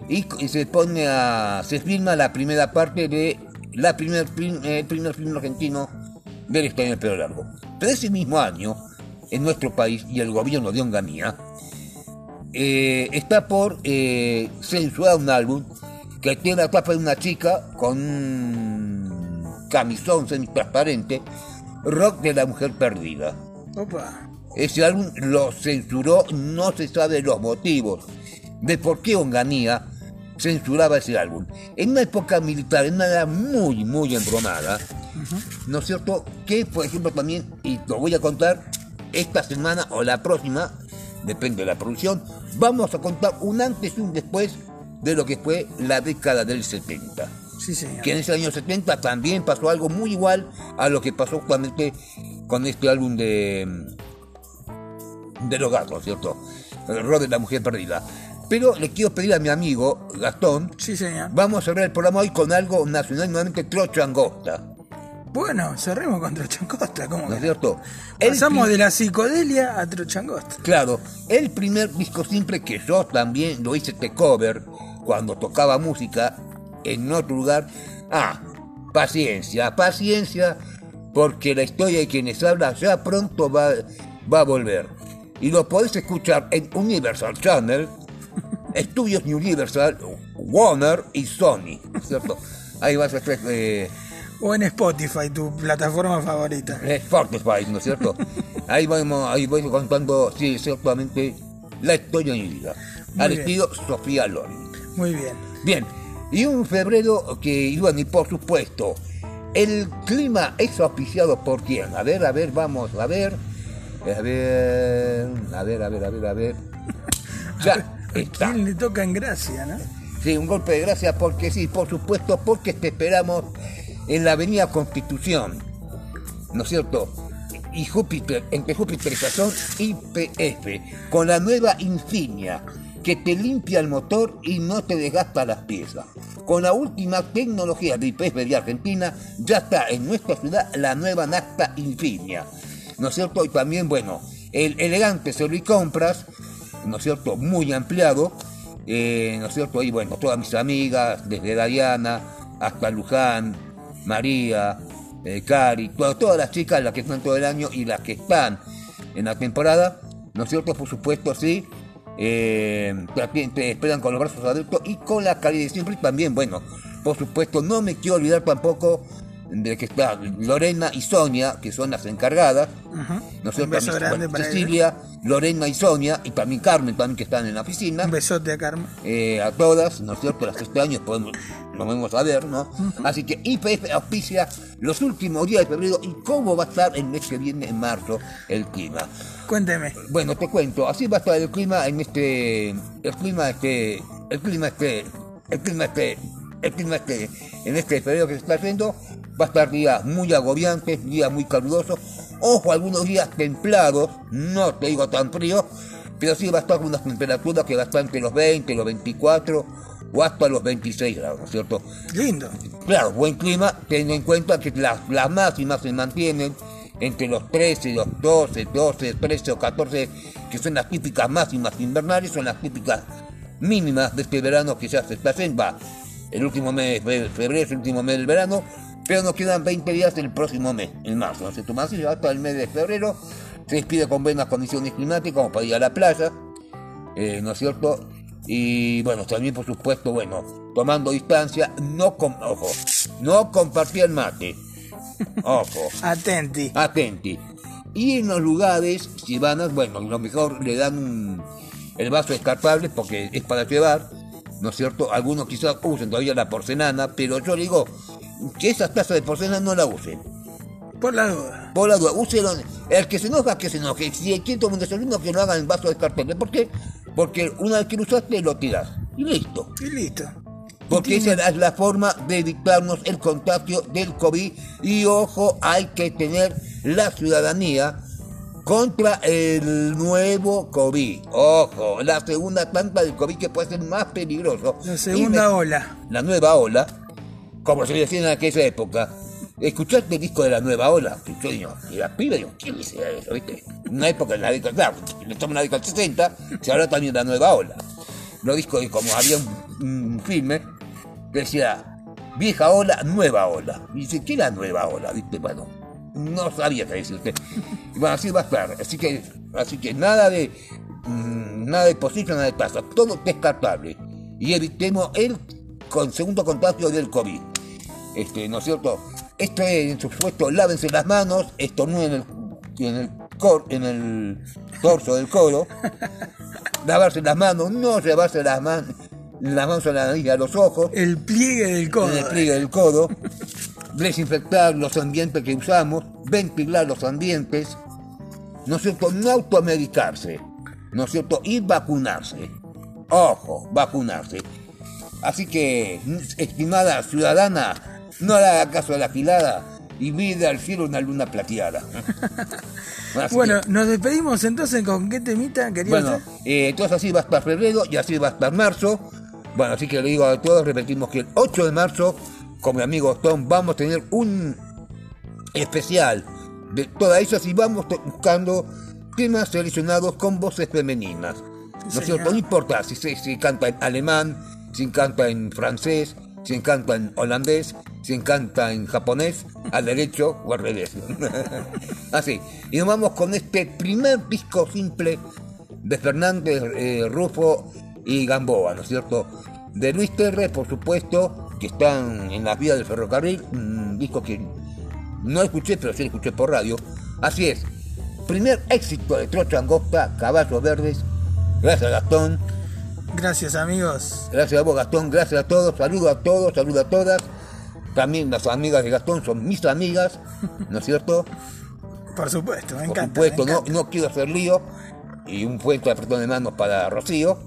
y, se pone a. se filma la primera parte de la primer film, eh, primer film argentino del Estadio del Largo. Pero ese mismo año, en nuestro país y el gobierno de Onganía, eh, está por eh, censurar un álbum que tiene la tapa de una chica con un camisón semitransparente, rock de la mujer perdida. Opa. Ese álbum lo censuró, no se sabe los motivos de por qué Onganía censuraba ese álbum. En una época militar, en una edad muy, muy embromada, ¿no es cierto? Que, por ejemplo, también, y lo voy a contar esta semana o la próxima, depende de la producción, vamos a contar un antes y un después de lo que fue la década del 70 Sí, señor. que en ese año 70 también pasó algo muy igual a lo que pasó justamente con este álbum de, de los gatos, ¿cierto? El rol de la mujer perdida. Pero le quiero pedir a mi amigo Gastón, Sí, señor. vamos a cerrar el programa hoy con algo nacional, nuevamente Trocho Angosta, Bueno, cerremos con Trochangosta. ¿Cómo ¿no es cierto? Pasamos de la psicodelia a Trochangosta. Claro, el primer disco simple que yo también lo hice este cover cuando tocaba música en otro lugar. Ah, paciencia, paciencia, porque la historia de quienes habla ya pronto va, va a volver. Y lo podés escuchar en Universal Channel, *laughs* Estudios Universal, Warner y Sony, ¿cierto? Ahí vas a hacer eh, O en Spotify, tu plataforma favorita. Spotify, ¿no es cierto? *laughs* Ahí vamos, ahí voy contando, sí, ciertamente, la historia de mi vida. Al estilo Sofía Loren. Muy bien. Bien, y un febrero que, bueno, y por supuesto, el clima es auspiciado por quién? A ver, a ver, vamos, a ver. A ver, a ver, a ver, a ver, *laughs* a ver. Ya está. ¿Quién le toca en gracia, no? Sí, un golpe de gracia porque sí, por supuesto, porque te esperamos en la Avenida Constitución, ¿no es cierto? Y Júpiter, entre Júpiter y Estación IPF, con la nueva insignia que te limpia el motor y no te desgasta las piezas. Con la última tecnología de IPF de Argentina, ya está en nuestra ciudad la nueva Nasta Insignia, ¿no es cierto? Y también, bueno, el elegante Servicompras, ¿no es cierto? Muy ampliado, eh, ¿no es cierto? Y bueno, todas mis amigas, desde Dayana hasta Luján, María, eh, Cari, to- todas las chicas, las que están todo el año y las que están en la temporada, ¿no es cierto? Por supuesto, sí. eh, te esperan con los brazos abiertos y con la calidad de siempre. Y también, bueno, por supuesto, no me quiero olvidar tampoco de que está Lorena y Sonia, que son las encargadas, ¿no es cierto? Un beso Mis- grande para Cecilia, Lorena y Sonia, y también Carmen, también que están en la oficina Un besote a Carmen. eh, a todas, ¿no es cierto? Las este año podemos, nos vamos a ver, ¿no? Así que IPF auspicia los últimos días de febrero y cómo va a estar el mes que viene, en marzo, el clima. Cuénteme. Bueno, te cuento, así va a estar el clima en este, el clima este, el clima este, el clima este, el clima este, en este febrero que se está haciendo, va a estar días muy agobiantes, días muy calurosos, ojo, algunos días templados, no te digo tan frío, pero sí va a estar con unas temperaturas que va a estar entre los 20, los 24 o hasta los 26 grados, ¿no es cierto? Lindo. Claro, buen clima, teniendo en cuenta que las, las máximas se mantienen entre los 13, los 12, 12, 13 o 14, que son las típicas máximas invernales, son las típicas mínimas de este verano que ya se está haciendo. Va, el último mes de febrero es el último mes del verano, pero nos quedan 20 días el próximo mes, en marzo. ¿no es cierto? Más y hasta el mes de febrero se despide con buenas condiciones climáticas, como para ir a la playa, eh, ¿no es cierto? Y bueno, también por supuesto, bueno, tomando distancia, no com- ojo, no compartir el mate. Ojo, *laughs* Atenti. atenti. Y en los lugares, si van a, bueno, lo mejor le dan un- el vaso descartable porque es para llevar, ¿no es cierto? Algunos quizás usen todavía la porcelana, pero yo digo que esas tazas de porcelana no la usen. Por la duda. Por la duda, úselo. El que se enoja, que se enoje. Si quiere tomar un desayuno, que lo haga en vaso descartable. ¿Por qué? Porque una vez que lo usaste, lo tiras. Y listo. Y listo. Porque esa es la forma de evitarnos el contagio del COVID. Y ojo, hay que tener la ciudadanía contra el nuevo COVID. Ojo, la segunda tanta del COVID que puede ser más peligroso. La segunda me- ola. la nueva ola, como se decía en aquella época. ¿Escuchaste el disco de la nueva ola? Y yo digo, y la piba, digo, ¿quién dice eso? ¿Viste? Una época en la década, claro, le estamos en la década del 60, se habla también de la nueva ola. Los discos, como había un, un filme decía, vieja ola, nueva ola. Y dice, ¿qué es la nueva ola? ¿Viste? Bueno, no sabía qué decir usted. Y bueno, así va a estar. Así que, así que nada de, mm, nada de posible, nada de taza. Todo descartable. Y evitemos el con segundo contagio del COVID. Este, ¿no es cierto? Esto es, en su supuesto, lávense las manos, estornuden en el, en el, cor- en el torso del codo, lavarse las manos, no llevarse las manos, las manos a la nariz a los ojos, El pliegue del codo. el pliegue del codo, desinfectar los ambientes que usamos, ventilar los ambientes, ¿no es cierto? No automedicarse, ¿no es cierto? Y vacunarse. Ojo, vacunarse. Así que, estimada ciudadana, no haga caso a la gilada y mide al cielo una luna plateada. *laughs* Bueno, que- nos despedimos entonces con qué temita quería bueno, eh, entonces así va a estar febrero y así va a estar marzo. Bueno, así que le digo a todos, repetimos que el 8 de marzo, con mi amigo Tom, vamos a tener un especial de todas ellas y vamos buscando temas seleccionados con voces femeninas. ¿No importa si si canta en alemán, si canta en francés, si canta en holandés, si canta en japonés, al derecho o al revés. *laughs* Así. Y nos vamos con este primer disco simple de Fernández eh, Rufo y Gamboa, ¿no es cierto? De Luis Terre, por supuesto, que están en las vías del ferrocarril, un disco que no escuché, pero sí lo escuché por radio. Así es, primer éxito de Trocha Angosta, Caballos Verdes. Gracias Gastón, Gracias amigos. gracias a vos Gastón, gracias a todos, saludo a todos, saludo a todas. También las amigas de Gastón son mis amigas, *laughs* ¿no es cierto? Por supuesto, me Por encanta. supuesto, me no, no quiero hacer lío. Y un fuerte apretón de manos para Rocío,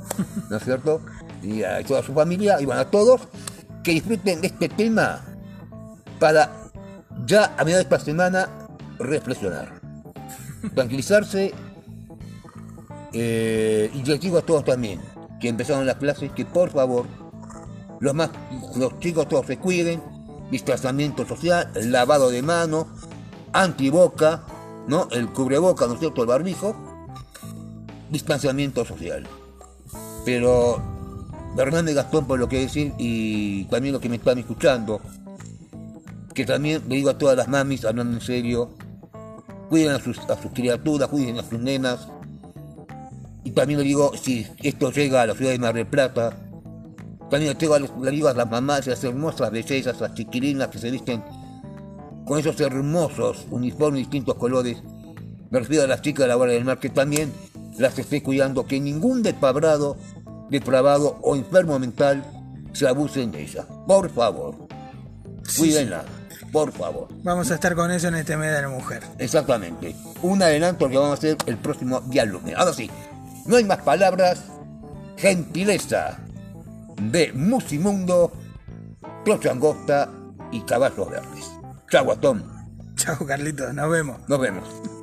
¿no es cierto? *laughs* Y a toda su familia, y bueno, a todos que disfruten de este tema para ya a mediados de esta semana reflexionar, tranquilizarse. eh, y les digo a todos también que empezaron las clases que por favor los más los chicos todos se cuiden, distanciamiento social, lavado de manos, antiboca, ¿no? El cubreboca, ¿no es cierto? El barbijo, distanciamiento social. Pero Fernández Gastón por lo que decir y también lo que me están escuchando, que también le digo a todas las mamis, hablando en serio, cuiden a sus, a sus criaturas, cuiden a sus nenas. Y también le digo, si esto llega a la ciudad de Mar del Plata, también le digo a, los- las mamás, las hermosas bellezas, las chiquilinas que se visten con esos hermosos uniformes de distintos colores. Me refiero a las chicas de la Guardia del Mar que también las esté cuidando, que ningún depravado, depravado o enfermo mental se abusen de ellas. Por favor, cuídenla, por favor. Vamos a estar con eso en este mes de la mujer. Exactamente. Un adelanto que vamos a hacer el próximo día lunes. Ahora sí, no hay más palabras. Gentileza de Musimundo, Trocha Angosta y Caballos Verdes. Chau, Guatón. Chao Carlitos, nos vemos. Nos vemos.